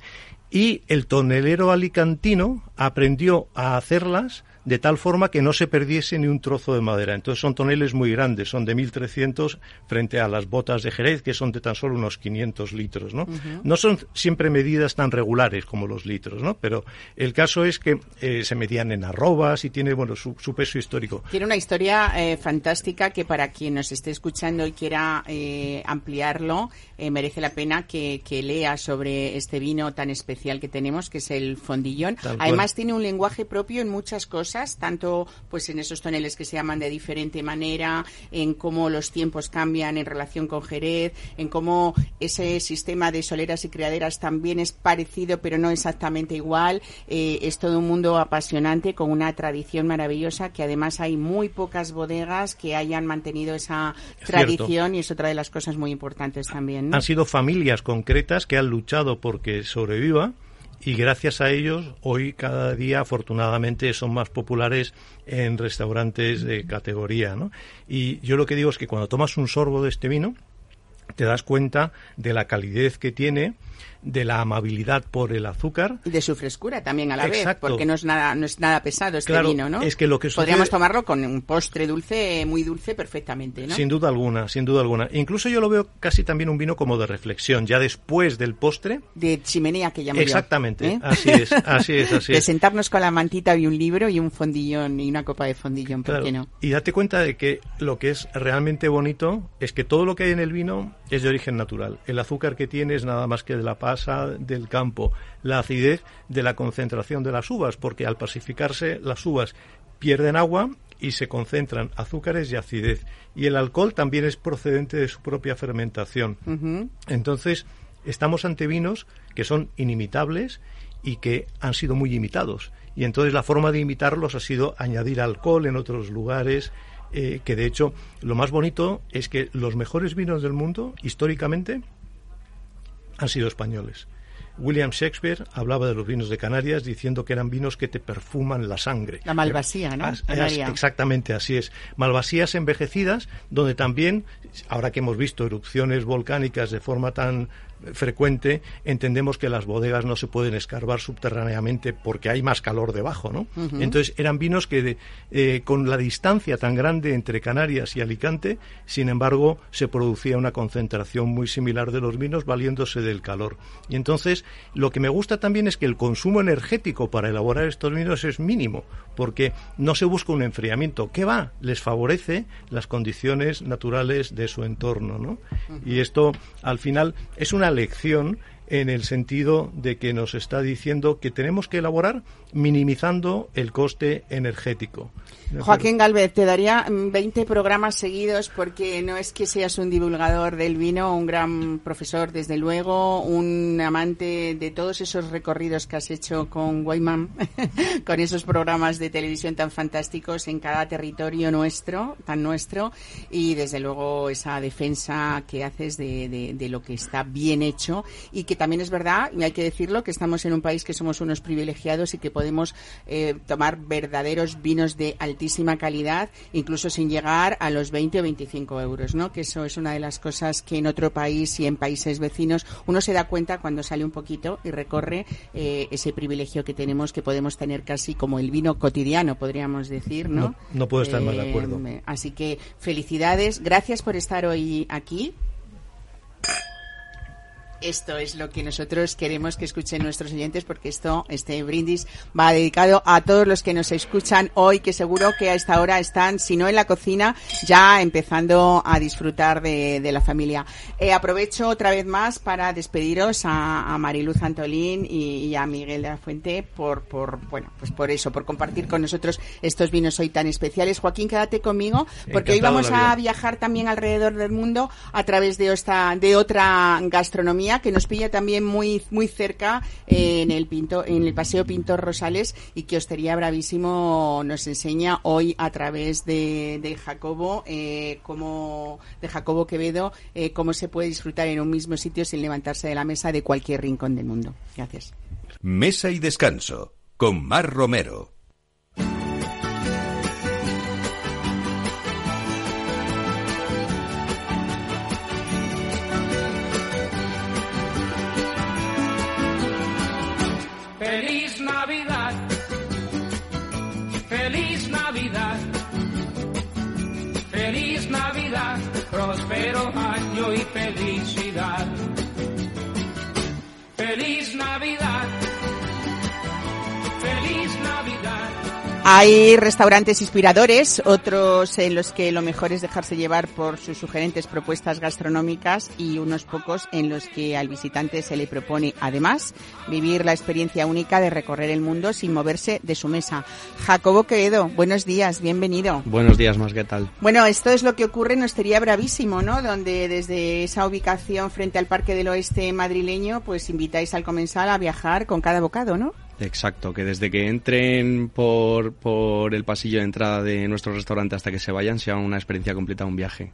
y el tonelero alicantino aprendió a hacerlas de tal forma que no se perdiese ni un trozo de madera. Entonces son toneles muy grandes, son de 1300 frente a las botas de Jerez, que son de tan solo unos 500 litros, ¿no? No son siempre medidas tan regulares como los litros, ¿no? Pero el caso es que eh, se medían en arrobas y tiene, bueno, su, su peso histórico. Tiene una historia eh, fantástica que para quien nos esté escuchando y quiera eh, ampliarlo, merece la pena que, que lea sobre este vino tan especial que tenemos, que es el fondillón. Tal cual. Además tiene un lenguaje propio en muchas cosas, tanto pues en esos toneles que se llaman de diferente manera, en cómo los tiempos cambian en relación con Jerez, en cómo ese sistema de soleras y criaderas también es parecido pero no exactamente igual. Eh, es todo un mundo apasionante con una tradición maravillosa que además hay muy pocas bodegas que hayan mantenido esa tradición y es otra de las cosas muy importantes también. ¿no? Han sido familias concretas que han luchado porque sobreviva y gracias a ellos hoy cada día afortunadamente son más populares en restaurantes de categoría. ¿no? Y yo lo que digo es que cuando tomas un sorbo de este vino te das cuenta de la calidez que tiene, de la amabilidad por el azúcar. Y de su frescura también a la Exacto. vez, porque no es nada, no es nada pesado este Claro, vino, ¿no? es que lo que Podríamos tomarlo con un postre dulce, muy dulce, perfectamente, ¿no? Sin duda alguna, sin duda alguna. Incluso yo lo veo casi también un vino como de reflexión, ya después del postre. De chimenea que llamo yo, Exactamente, ¿eh? así es, así es, así de es. sentarnos con la mantita y un libro y un fondillón y una copa de fondillón, ¿por Claro, qué no? Y date cuenta de que lo que es realmente bonito es que todo lo que hay en el vino es de origen natural. El azúcar que tiene es nada más que de la pasa del campo, la acidez de la concentración de las uvas, porque al pacificarse las uvas pierden agua y se concentran azúcares y acidez. Y el alcohol también es procedente de su propia fermentación. Entonces, estamos ante vinos que son inimitables y que han sido muy imitados. Y entonces la forma de imitarlos ha sido añadir alcohol en otros lugares, eh, que de hecho lo más bonito es que los mejores vinos del mundo, históricamente, han sido españoles. William Shakespeare hablaba de los vinos de Canarias diciendo que eran vinos que te perfuman la sangre. La malvasía, ¿no? As- as- Canaria. exactamente, así es. Malvasías envejecidas, donde también, ahora que hemos visto erupciones volcánicas de forma tan frecuente, entendemos que las bodegas no se pueden escarbar subterráneamente porque hay más calor debajo, ¿no? Entonces eran vinos que de- eh, con la distancia tan grande entre Canarias y Alicante, sin embargo, se producía una concentración muy similar de los vinos valiéndose del calor. Y entonces, lo que me gusta también es que el consumo energético para elaborar estos vinos es mínimo, porque no se busca un enfriamiento. ¿Qué va? Les favorece las condiciones naturales de su entorno, ¿no? Y esto, al final, es una lección en el sentido de que nos está diciendo que tenemos que elaborar minimizando el coste energético. ¿De Joaquín Galvez, te daría mm, 20 programas seguidos porque no es que seas un divulgador del vino, un gran profesor, desde luego, un amante de todos esos recorridos que has hecho con Wayman, con esos programas de televisión tan fantásticos en cada territorio nuestro, tan nuestro, y desde luego esa defensa que haces de- de lo que está bien hecho y que también es verdad, y hay que decirlo, que estamos en un país que somos unos privilegiados y que podemos eh, tomar verdaderos vinos de altísima calidad, incluso sin llegar a los 20 o 25 euros, ¿no? Que eso es una de las cosas que en otro país y en países vecinos uno se da cuenta cuando sale un poquito y recorre eh, ese privilegio que tenemos, que podemos tener casi como el vino cotidiano, podríamos decir, ¿no? No- no puedo estar más de acuerdo. Eh, Así que felicidades, gracias por estar hoy aquí. Esto es lo que nosotros queremos que escuchen nuestros oyentes porque esto, este brindis va dedicado a todos los que nos escuchan hoy, que seguro que a esta hora están, si no en la cocina, ya empezando a disfrutar de, de la familia. Eh, aprovecho otra vez más para despediros a, a Mariluz Antolín y, y a Miguel de la Fuente por, por, bueno, pues por eso, por compartir con nosotros estos vinos hoy tan especiales. Joaquín, quédate conmigo porque hoy vamos a viajar también alrededor del mundo a través de esta de otra gastronomía que nos pilla también muy muy cerca eh, en el Pinto en el Paseo Pintor Rosales y que Hostería Bravísimo nos enseña hoy a través de, de Jacobo eh, de Jacobo Quevedo eh, cómo se puede disfrutar en un mismo sitio sin levantarse de la mesa de cualquier rincón del mundo. Gracias. Mesa y descanso con Mar Romero. Año Hay restaurantes inspiradores, otros en los que lo mejor es dejarse llevar por sus sugerentes propuestas gastronómicas y unos pocos en los que al visitante se le propone, además, vivir la experiencia única de recorrer el mundo sin moverse de su mesa. Jacobo Quevedo, buenos días, bienvenido. Buenos días, más, ¿qué tal? Bueno, esto es lo que ocurre en Hostería Bravísimo, ¿no? Donde desde esa ubicación frente al Parque del Oeste madrileño, pues invitáis al comensal a viajar con cada bocado, ¿no? Exacto, que desde que entren por, por el pasillo de entrada de nuestro restaurante hasta que se vayan sea una experiencia completa, un viaje.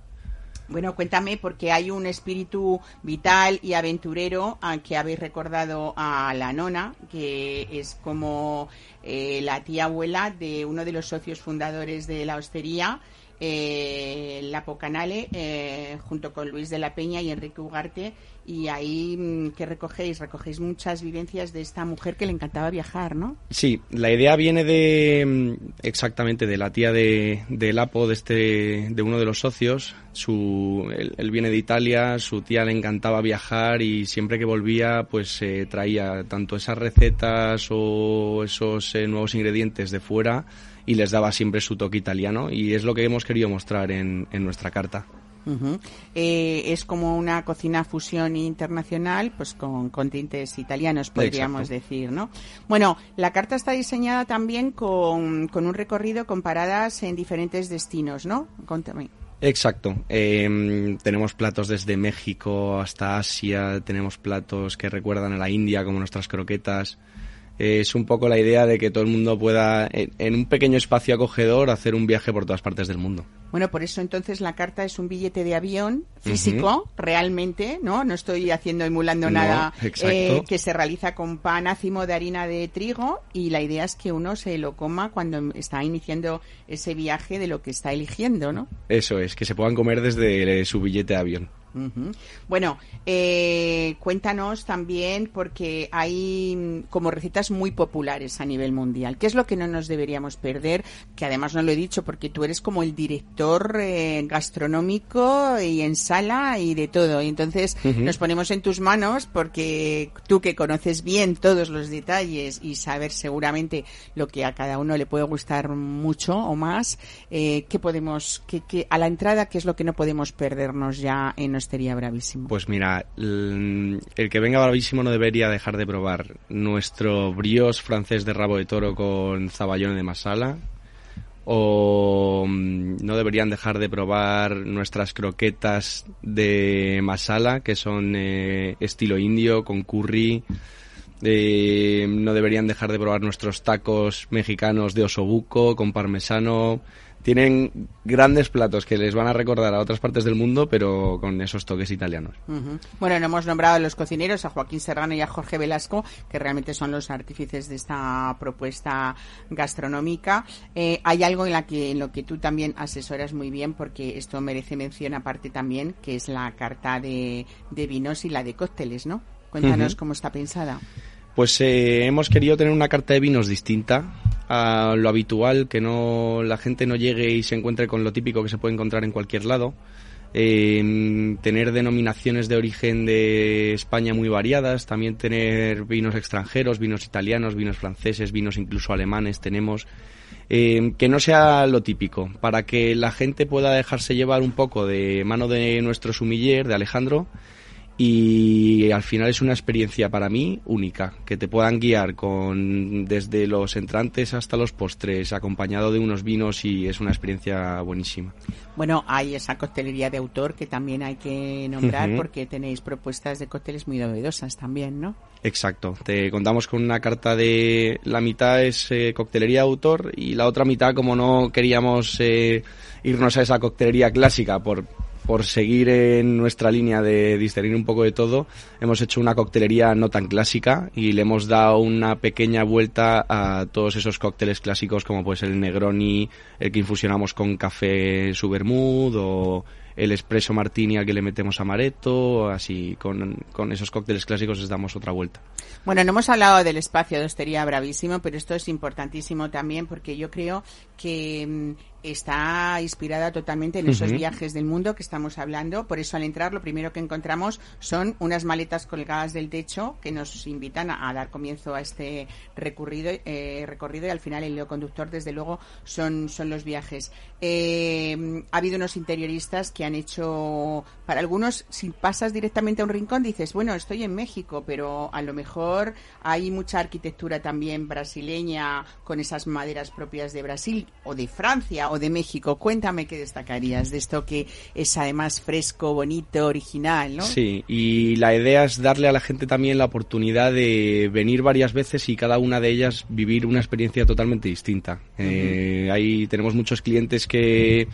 Bueno, cuéntame, porque hay un espíritu vital y aventurero a que habéis recordado a la nona, que es como eh, la tía abuela de uno de los socios fundadores de la hostería, eh, La Pocanale, eh, junto con Luis de la Peña y Enrique Ugarte. Y ahí, mm, ¿qué recogéis? Recogéis muchas vivencias de esta mujer que le encantaba viajar, ¿no? Sí, la idea viene de mm, exactamente de la tía de, de Lapo, de este, de uno de los socios. Su, él, él viene de Italia, su tía le encantaba viajar y siempre que volvía, pues eh, traía tanto esas recetas o esos eh, nuevos ingredientes de fuera y les daba siempre su toque italiano y es lo que hemos querido mostrar en, en nuestra carta. Eh, es como una cocina fusión internacional, pues con, con tintes italianos, podríamos Exacto. decir, ¿no? Bueno, la carta está diseñada también con, con un recorrido con paradas en diferentes destinos, ¿no? Contame. Exacto. Eh, tenemos platos desde México hasta Asia, tenemos platos que recuerdan a la India, como nuestras croquetas. Eh, es un poco la idea de que todo el mundo pueda, en, en un pequeño espacio acogedor, hacer un viaje por todas partes del mundo. Bueno, por eso entonces la carta es un billete de avión físico, realmente, ¿no? No estoy haciendo, emulando No, nada, eh, que se realiza con pan ácimo de harina de trigo y la idea es que uno se lo coma cuando está iniciando ese viaje de lo que está eligiendo, ¿no? Eso es, que se puedan comer desde su billete de avión. Bueno, eh, cuéntanos también, porque hay mm, como recetas muy populares a nivel mundial. ¿Qué es lo que no nos deberíamos perder? Que además no lo he dicho porque tú eres como el director eh, gastronómico y en sala y de todo. Y entonces nos ponemos en tus manos porque tú que conoces bien todos los detalles y saber seguramente lo que a cada uno le puede gustar mucho o más, eh, ¿qué podemos, qué- a la entrada, qué es lo que no podemos perdernos ya en Bravísimo? Pues mira, l- el que venga bravísimo no debería dejar de probar nuestro brioche francés de rabo de toro con zaballone de masala. O mm, no deberían dejar de probar nuestras croquetas de masala, que son eh, estilo indio, con curry. Eh, no deberían dejar de probar nuestros tacos mexicanos de osobuco, con parmesano. Tienen grandes platos que les van a recordar a otras partes del mundo, pero con esos toques italianos. Bueno, no hemos nombrado a los cocineros, a Joaquín Serrano y a Jorge Velasco, que realmente son los artífices de esta propuesta gastronómica. Eh, hay algo en, la que, en lo que tú también asesoras muy bien, porque esto merece mención aparte también, que es la carta de, de vinos y la de cócteles, ¿no? Cuéntanos cómo está pensada. Pues eh, hemos querido tener una carta de vinos distinta a lo habitual, que no la gente no llegue y se encuentre con lo típico que se puede encontrar en cualquier lado. Eh, tener denominaciones de origen de España muy variadas, también tener vinos extranjeros, vinos italianos, vinos franceses, vinos incluso alemanes tenemos. Eh, que no sea lo típico, para que la gente pueda dejarse llevar un poco de mano de nuestro sumiller, de Alejandro, y al final es una experiencia para mí única, que te puedan guiar con desde los entrantes hasta los postres, acompañado de unos vinos y es una experiencia buenísima. Bueno, hay esa coctelería de autor que también hay que nombrar porque tenéis propuestas de cócteles muy novedosas también, ¿no? Exacto, te contamos con una carta de la mitad es eh, coctelería de autor y la otra mitad como no queríamos eh, irnos a esa coctelería clásica por por seguir en nuestra línea de discernir un poco de todo, hemos hecho una coctelería no tan clásica y le hemos dado una pequeña vuelta a todos esos cócteles clásicos como puede ser el Negroni, el que infusionamos con café su o el espresso martini al que le metemos amaretto, así con, con esos cócteles clásicos les damos otra vuelta. Bueno, no hemos hablado del espacio de hostería bravísimo, pero esto es importantísimo también porque yo creo que mm, está inspirada totalmente en esos viajes del mundo que estamos hablando. Por eso al entrar lo primero que encontramos son unas maletas colgadas del techo que nos invitan a, a dar comienzo a este recorrido, eh, recorrido y al final el conductor desde luego son, son los viajes. Eh, ha habido unos interioristas que han hecho, para algunos, si pasas directamente a un rincón dices, bueno, estoy en México, pero a lo mejor hay mucha arquitectura también brasileña con esas maderas propias de Brasil o de Francia o de México. Cuéntame qué destacarías de esto que es además fresco, bonito, original, ¿no? Sí, y la idea es darle a la gente también la oportunidad de venir varias veces y cada una de ellas vivir una experiencia totalmente distinta. Eh, ahí tenemos muchos clientes que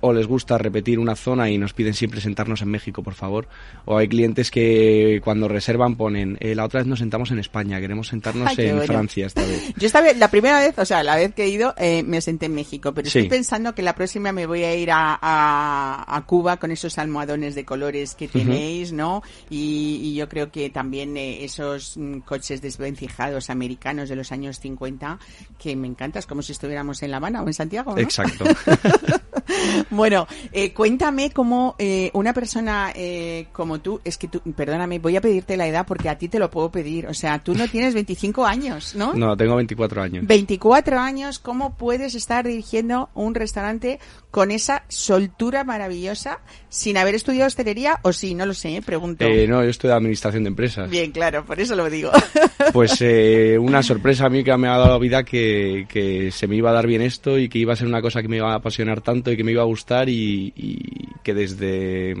o les gusta repetir una zona y nos piden siempre sentarnos en México, por favor. O hay clientes que cuando reservan ponen, "Eh, la otra vez nos sentamos en España, queremos sentarnos Ay, en bueno. Francia esta vez. Yo esta vez, la primera vez, o sea, la vez que he ido, eh, me senté en México, pero Sí. estoy pensando que la próxima me voy a ir a, a, a Cuba con esos almohadones de colores que tenéis, ¿no? Y, y yo creo que también eh, esos mm, coches desvencijados americanos de los años 50, que me encanta, es como si estuviéramos en La Habana o en Santiago, ¿no? Exacto. Bueno, eh, cuéntame cómo eh, una persona eh, como tú, es que tú, perdóname, voy a pedirte la edad porque a ti te lo puedo pedir, o sea, tú no tienes 25 años, ¿no? No, tengo 24 años. 24 años, ¿cómo puedes estar dirigiendo un restaurante con esa soltura maravillosa sin haber estudiado hostelería o sí? No lo sé, ¿eh? pregunto. Eh, no, yo estoy de administración de empresas. Bien, claro, por eso lo digo. Pues eh, una sorpresa a mí que me ha dado la vida que, que se me iba a dar bien esto y que iba a ser una cosa que me iba a apasionar tanto que me iba a gustar y, y que desde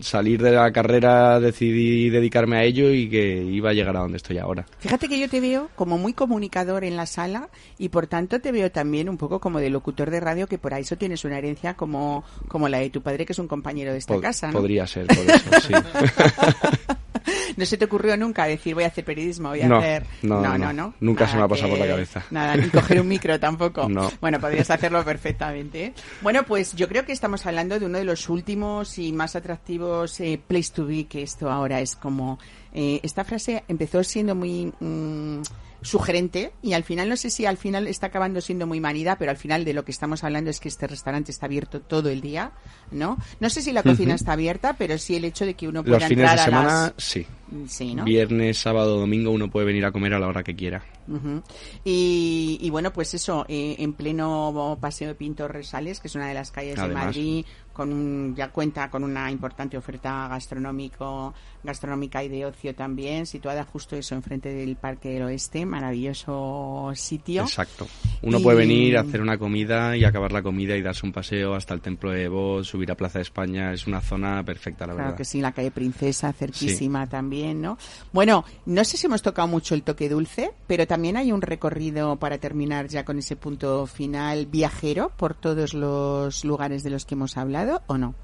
salir de la carrera decidí dedicarme a ello y que iba a llegar a donde estoy ahora. Fíjate que yo te veo como muy comunicador en la sala y por tanto te veo también un poco como de locutor de radio que por ahí eso tienes una herencia como, como la de tu padre que es un compañero de esta Pod- casa, ¿no? Podría ser, por eso, sí. ¿No se te ocurrió nunca decir voy a hacer periodismo, voy a No, hacer... no, no, no. no. Nunca se me Nada ha pasado por la cabeza. Nada, ni coger un micro tampoco. No. Bueno, podrías hacerlo perfectamente. ¿eh? Bueno, pues yo creo que estamos hablando de uno de los últimos y más atractivos eh, place to be, que esto ahora es como... eh, esta frase empezó siendo muy... mm, sugerente y al final no sé si al final está acabando siendo muy manida pero al final de lo que estamos hablando es que este restaurante está abierto todo el día no no sé si la cocina está abierta pero sí el hecho de que uno pueda Los fines de entrar a semana, las- sí. sí no Viernes, sábado, domingo uno puede venir a comer a la hora que quiera. Ujú. y, y bueno, pues eso, eh, en pleno Paseo de Pintos Resales, que es una de las calles Además. de Madrid, con un, ya cuenta con una importante oferta gastronómico, gastronómica y de ocio también, situada justo eso enfrente del Parque del Oeste, maravilloso sitio. Exacto. Uno Y- puede venir, hacer una comida y acabar la comida y darse un paseo hasta el Templo de Evo, subir a Plaza de España. Es una zona perfecta, la Claro verdad. que sí, la calle Princesa, cerquísima también, ¿no? Bueno, no sé si hemos tocado mucho el toque dulce, pero también hay un recorrido para terminar ya con ese punto final viajero por todos los lugares de los que hemos hablado, ¿o no?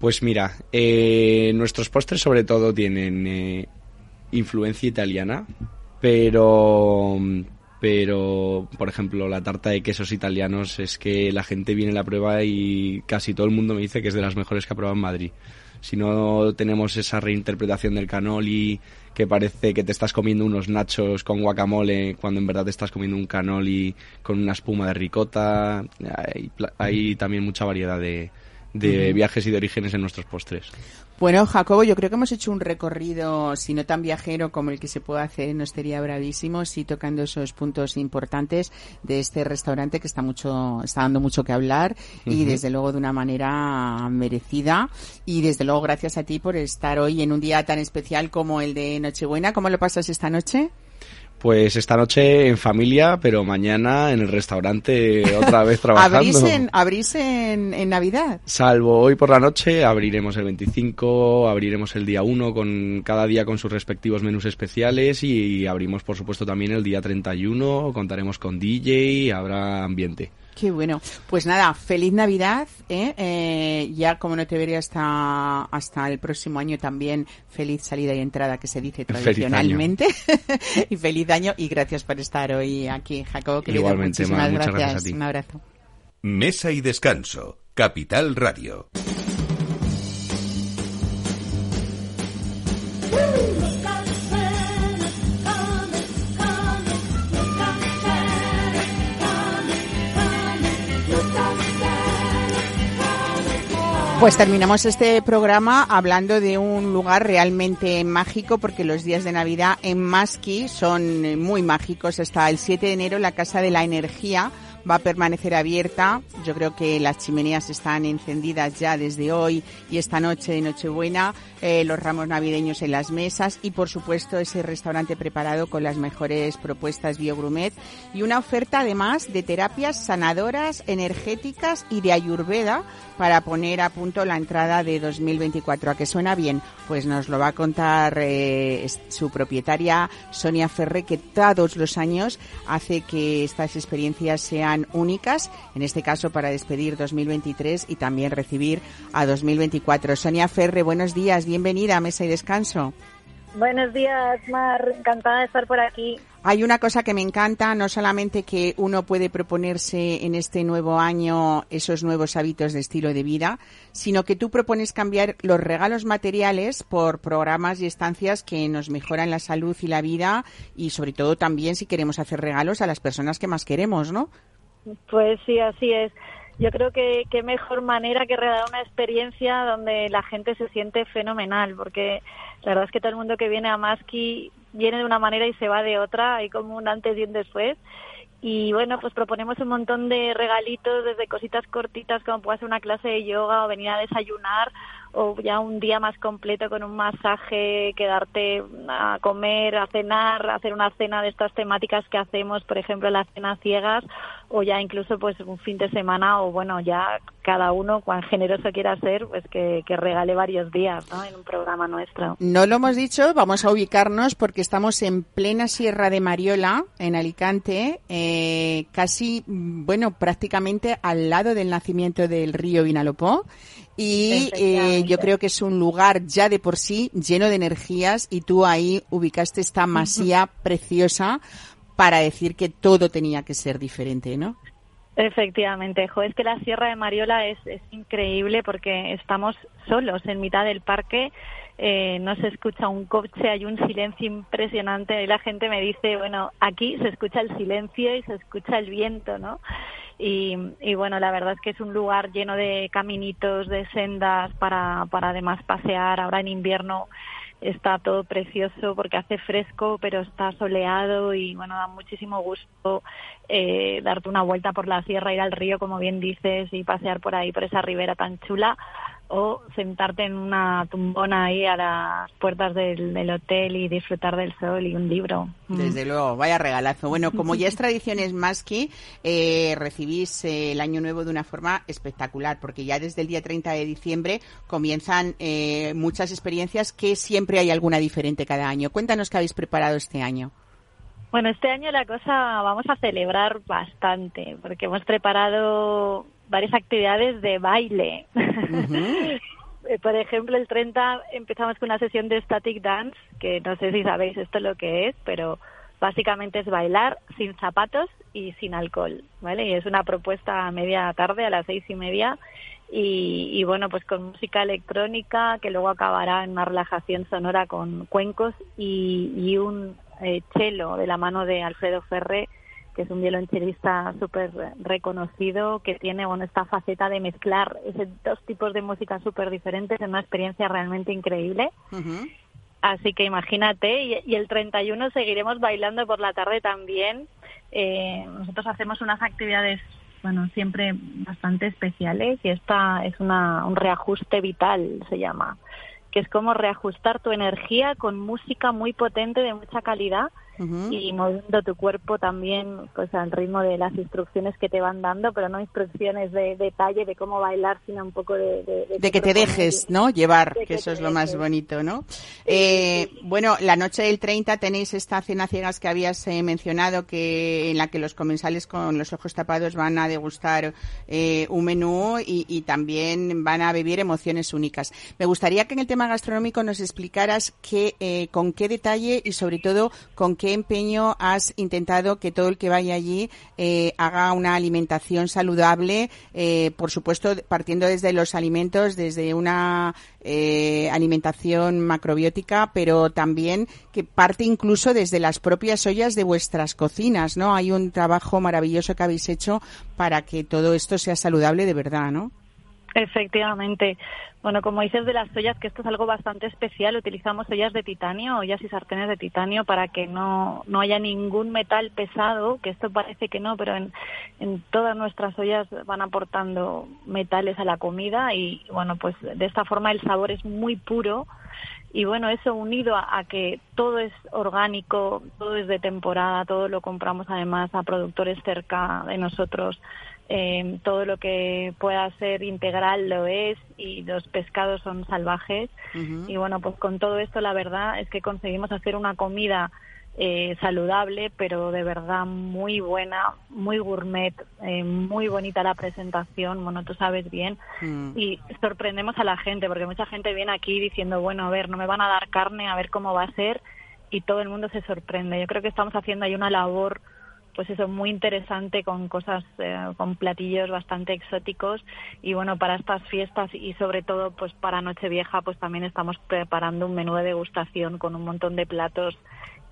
Pues mira, eh, nuestros postres sobre todo tienen eh, influencia italiana, pero pero por ejemplo la tarta de quesos italianos es que la gente viene a la prueba y casi todo el mundo me dice que es de las mejores que ha probado en Madrid. Si no tenemos esa reinterpretación del canoli que parece que te estás comiendo unos nachos con guacamole cuando en verdad te estás comiendo un canoli con una espuma de ricota, hay, hay también mucha variedad de, de viajes y de orígenes en nuestros postres. Bueno, Jacobo, yo creo que hemos hecho un recorrido, si no tan viajero como el que se puede hacer en Hostería Bravísimo, sí tocando esos puntos importantes de este restaurante que está mucho, está dando mucho que hablar y desde luego de una manera merecida y desde luego gracias a ti por estar hoy en un día tan especial como el de Nochebuena. ¿Cómo lo pasas esta noche? Pues esta noche en familia, pero mañana en el restaurante otra vez trabajando. ¿Abrís en, abrís en, en Navidad? Salvo hoy por la noche, abriremos el 25, abriremos el día 1 con cada día con sus respectivos menús especiales y abrimos por supuesto también el día 31, contaremos con DJ, habrá ambiente. Qué bueno. Pues nada, feliz Navidad. ¿eh? Eh, ya como no te veré hasta, hasta el próximo año también, feliz salida y entrada que se dice tradicionalmente. Y feliz año y gracias por estar hoy aquí, Jacobo. Querido. Igualmente, muchísimas gracias. a ti. Un abrazo. Mesa y descanso, Capital Radio. Pues terminamos este programa hablando de un lugar realmente mágico porque los días de Navidad en Maski son muy mágicos. Hasta el 7 de enero la Casa de la Energía va a permanecer abierta. Yo creo que las chimeneas están encendidas ya desde hoy y esta noche de Nochebuena, eh, los ramos navideños en las mesas y por supuesto ese restaurante preparado con las mejores propuestas BioGrumet y una oferta además de terapias sanadoras, energéticas y de ayurveda para poner a punto la entrada de 2024. ¿A que suena bien? Pues nos lo va a contar eh, su propietaria Sonia Ferre, que todos los años hace que estas experiencias sean únicas, en este caso para despedir 2023 y también recibir a 2024. Sonia Ferre, buenos días, bienvenida a Mesa y Descanso. Buenos días, Mar. Encantada de estar por aquí. Hay una cosa que me encanta, no solamente que uno puede proponerse en este nuevo año esos nuevos hábitos de estilo de vida, sino que tú propones cambiar los regalos materiales por programas y estancias que nos mejoran la salud y la vida y sobre todo también si queremos hacer regalos a las personas que más queremos, ¿no? Pues sí, así es. Yo creo que qué mejor manera que regalar una experiencia donde la gente se siente fenomenal, porque la verdad es que todo el mundo que viene a Maski viene de una manera y se va de otra, hay como un antes y un después. Y bueno, pues proponemos un montón de regalitos, desde cositas cortitas como puede ser una clase de yoga o venir a desayunar o ya un día más completo con un masaje, quedarte a comer, a cenar, hacer una cena de estas temáticas que hacemos, por ejemplo, las cenas ciegas o ya incluso pues un fin de semana o bueno, ya cada uno cuán generoso quiera ser, pues que, que regale varios días, ¿no? En un programa nuestro. No lo hemos dicho, vamos a ubicarnos porque estamos en plena Sierra de Mariola, en Alicante, eh, casi, bueno, prácticamente al lado del nacimiento del río Vinalopó. Y eh, yo creo que es un lugar ya de por sí lleno de energías y tú ahí ubicaste esta masía preciosa para decir que todo tenía que ser diferente, ¿no? Efectivamente, jo, es que la Sierra de Mariola es, es increíble porque estamos solos en mitad del parque, eh, no se escucha un coche, hay un silencio impresionante y la gente me dice, bueno, aquí se escucha el silencio y se escucha el viento, ¿no? Y, y bueno, la verdad es que es un lugar lleno de caminitos, de sendas para, para además pasear. Ahora en invierno está todo precioso porque hace fresco, pero está soleado y bueno, da muchísimo gusto eh, darte una vuelta por la sierra, ir al río, como bien dices, y pasear por ahí, por esa ribera tan chula, o sentarte en una tumbona ahí a las puertas del, del hotel y disfrutar del sol y un libro. Mm. Desde luego, vaya regalazo. Bueno, como ya es tradición es más que eh, recibís eh, el año nuevo de una forma espectacular, porque ya desde el día 30 de diciembre comienzan eh, muchas experiencias que siempre hay alguna diferente cada año. Cuéntanos qué habéis preparado este año. Bueno, este año la cosa vamos a celebrar bastante, porque hemos preparado varias actividades de baile. Por ejemplo, el 30 empezamos con una sesión de static dance, que no sé si sabéis esto lo que es, pero básicamente es bailar sin zapatos y sin alcohol, ¿vale? Y es una propuesta a media tarde, a las seis y media, y, y bueno, pues con música electrónica que luego acabará en una relajación sonora con cuencos y, y un eh, cello de la mano de Alfredo Ferre, que es un violonchelista súper reconocido, que tiene bueno esta faceta de mezclar esos dos tipos de música súper diferentes en una experiencia realmente increíble. Así que imagínate, y, y el 31 seguiremos bailando por la tarde también. Eh, nosotros hacemos unas actividades, bueno, siempre bastante especiales y esta es una, un reajuste vital, se llama, que es como reajustar tu energía con música muy potente, de mucha calidad y moviendo tu cuerpo también pues al ritmo de las instrucciones que te van dando, pero no instrucciones de detalle de cómo bailar, sino un poco de... De, De que te dejes, ¿no? Llevar, que que eso es lo más bonito, ¿no? Eh, bueno, la noche del 30 tenéis esta cena ciegas que habías eh, mencionado, que en la que los comensales con los ojos tapados van a degustar eh, un menú y, y también van a vivir emociones únicas. Me gustaría que en el tema gastronómico nos explicaras qué, eh, con qué detalle y sobre todo con qué empeño has intentado que todo el que vaya allí eh, haga una alimentación saludable, eh, por supuesto partiendo desde los alimentos, desde una eh, alimentación macrobiótica, pero también que parte incluso desde las propias ollas de vuestras cocinas, ¿no? Hay un trabajo maravilloso que habéis hecho para que todo esto sea saludable de verdad, ¿no? Efectivamente. Bueno, como dices de las ollas, que esto es algo bastante especial, utilizamos ollas de titanio, ollas y sartenes de titanio para que no, no haya ningún metal pesado, que esto parece que no, pero en, en todas nuestras ollas van aportando metales a la comida y bueno, pues de esta forma el sabor es muy puro. Y bueno, eso unido a, a, que todo es orgánico, todo es de temporada, todo lo compramos además a productores cerca de nosotros, eh, todo lo que pueda ser integral lo es y los pescados son salvajes. Uh -huh. Y bueno, pues con todo esto la verdad es que conseguimos hacer una comida eh, saludable, pero de verdad muy buena, muy gourmet, eh, muy bonita la presentación, bueno, tú sabes bien, mm. y sorprendemos a la gente, porque mucha gente viene aquí diciendo, bueno, a ver, no me van a dar carne, a ver cómo va a ser, y todo el mundo se sorprende. Yo creo que estamos haciendo ahí una labor pues eso muy interesante con cosas eh, con platillos bastante exóticos. Y bueno para estas fiestas y sobre todo pues para Nochevieja pues también estamos preparando un menú de degustación con un montón de platos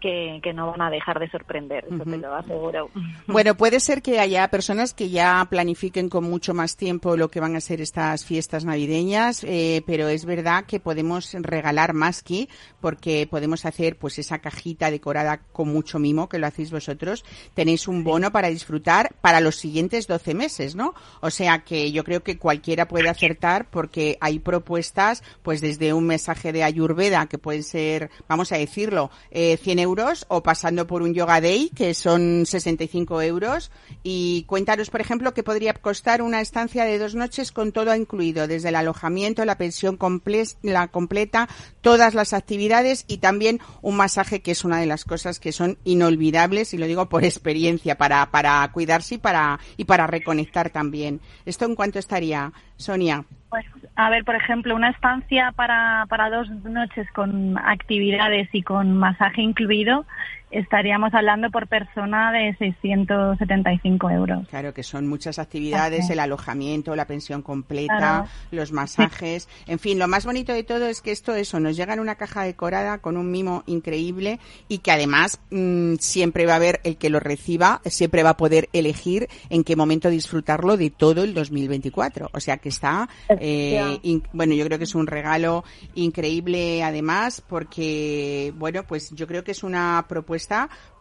que, que, no van a dejar de sorprender, eso uh -huh. te lo aseguro. Bueno, puede ser que haya personas que ya planifiquen con mucho más tiempo lo que van a ser estas fiestas navideñas, eh, pero es verdad que podemos regalar más que porque podemos hacer pues esa cajita decorada con mucho mimo, que lo hacéis vosotros. Tenéis un bono para disfrutar para los siguientes 12 meses, ¿no? O sea que yo creo que cualquiera puede acertar porque hay propuestas pues desde un mensaje de Ayurveda que pueden ser, vamos a decirlo, eh, 100 euros euros o pasando por un Yoga Day, que son 65 euros. Y cuéntanos, por ejemplo, qué podría costar una estancia de dos noches con todo incluido, desde el alojamiento, la pensión comple la completa, todas las actividades y también un masaje, que es una de las cosas que son inolvidables, y lo digo por experiencia, para, para cuidarse y para, y para reconectar también. ¿Esto en cuánto estaría, Sonia? Pues, a ver, por ejemplo, una estancia para, para dos noches con actividades y con masaje incluido, estaríamos hablando por persona de 675 euros. Claro, que son muchas actividades, el alojamiento, la pensión completa, claro. los masajes, en fin, lo más bonito de todo es que esto, eso, nos llega en una caja decorada con un mimo increíble y que además mmm, siempre va a haber el que lo reciba, siempre va a poder elegir en qué momento disfrutarlo de todo el 2024. O sea que está, eh, in, bueno, yo creo que es un regalo increíble además porque, bueno, pues yo creo que es una propuesta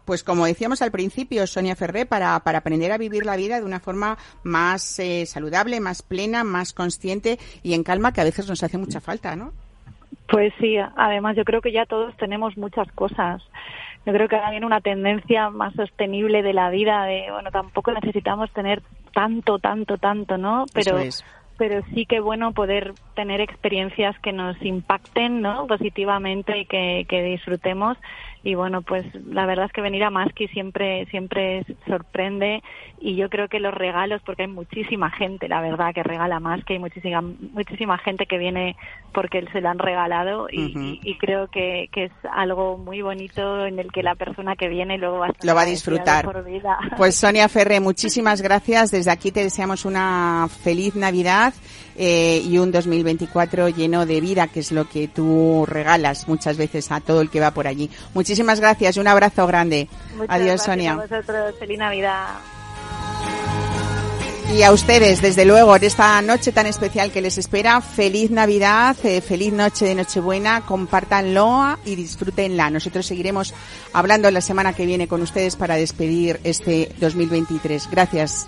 pues como decíamos al principio, Sonia Ferré, para, para aprender a vivir la vida de una forma más eh, saludable, más plena, más consciente y en calma, que a veces nos hace mucha falta, ¿no? Pues sí, además yo creo que ya todos tenemos muchas cosas. Yo creo que ahora viene una tendencia más sostenible de la vida, de, bueno, tampoco necesitamos tener tanto, tanto, tanto, ¿no? Pero, Eso es. pero sí que bueno poder tener experiencias que nos impacten, ¿no? Positivamente y que, que disfrutemos y bueno pues la verdad es que venir a Maski siempre siempre sorprende y yo creo que los regalos porque hay muchísima gente la verdad que regala Maski hay muchísima muchísima gente que viene porque se lo han regalado y, uh -huh. y, y creo que, que, es algo muy bonito en el que la persona que viene luego va a lo va a disfrutar. pues Sonia Ferre muchísimas gracias. Desde aquí te deseamos una feliz Navidad eh, y un 2024 lleno de vida que es lo que tú regalas muchas veces a todo el que va por allí Muchísimas gracias un abrazo grande. Muchas Adiós, gracias Sonia. A vosotros. Feliz Navidad. Y a ustedes, desde luego, en esta noche tan especial que les espera, feliz Navidad, eh, feliz noche de Nochebuena, compártanlo y disfrútenla. Nosotros seguiremos hablando la semana que viene con ustedes para despedir este 2023. Gracias.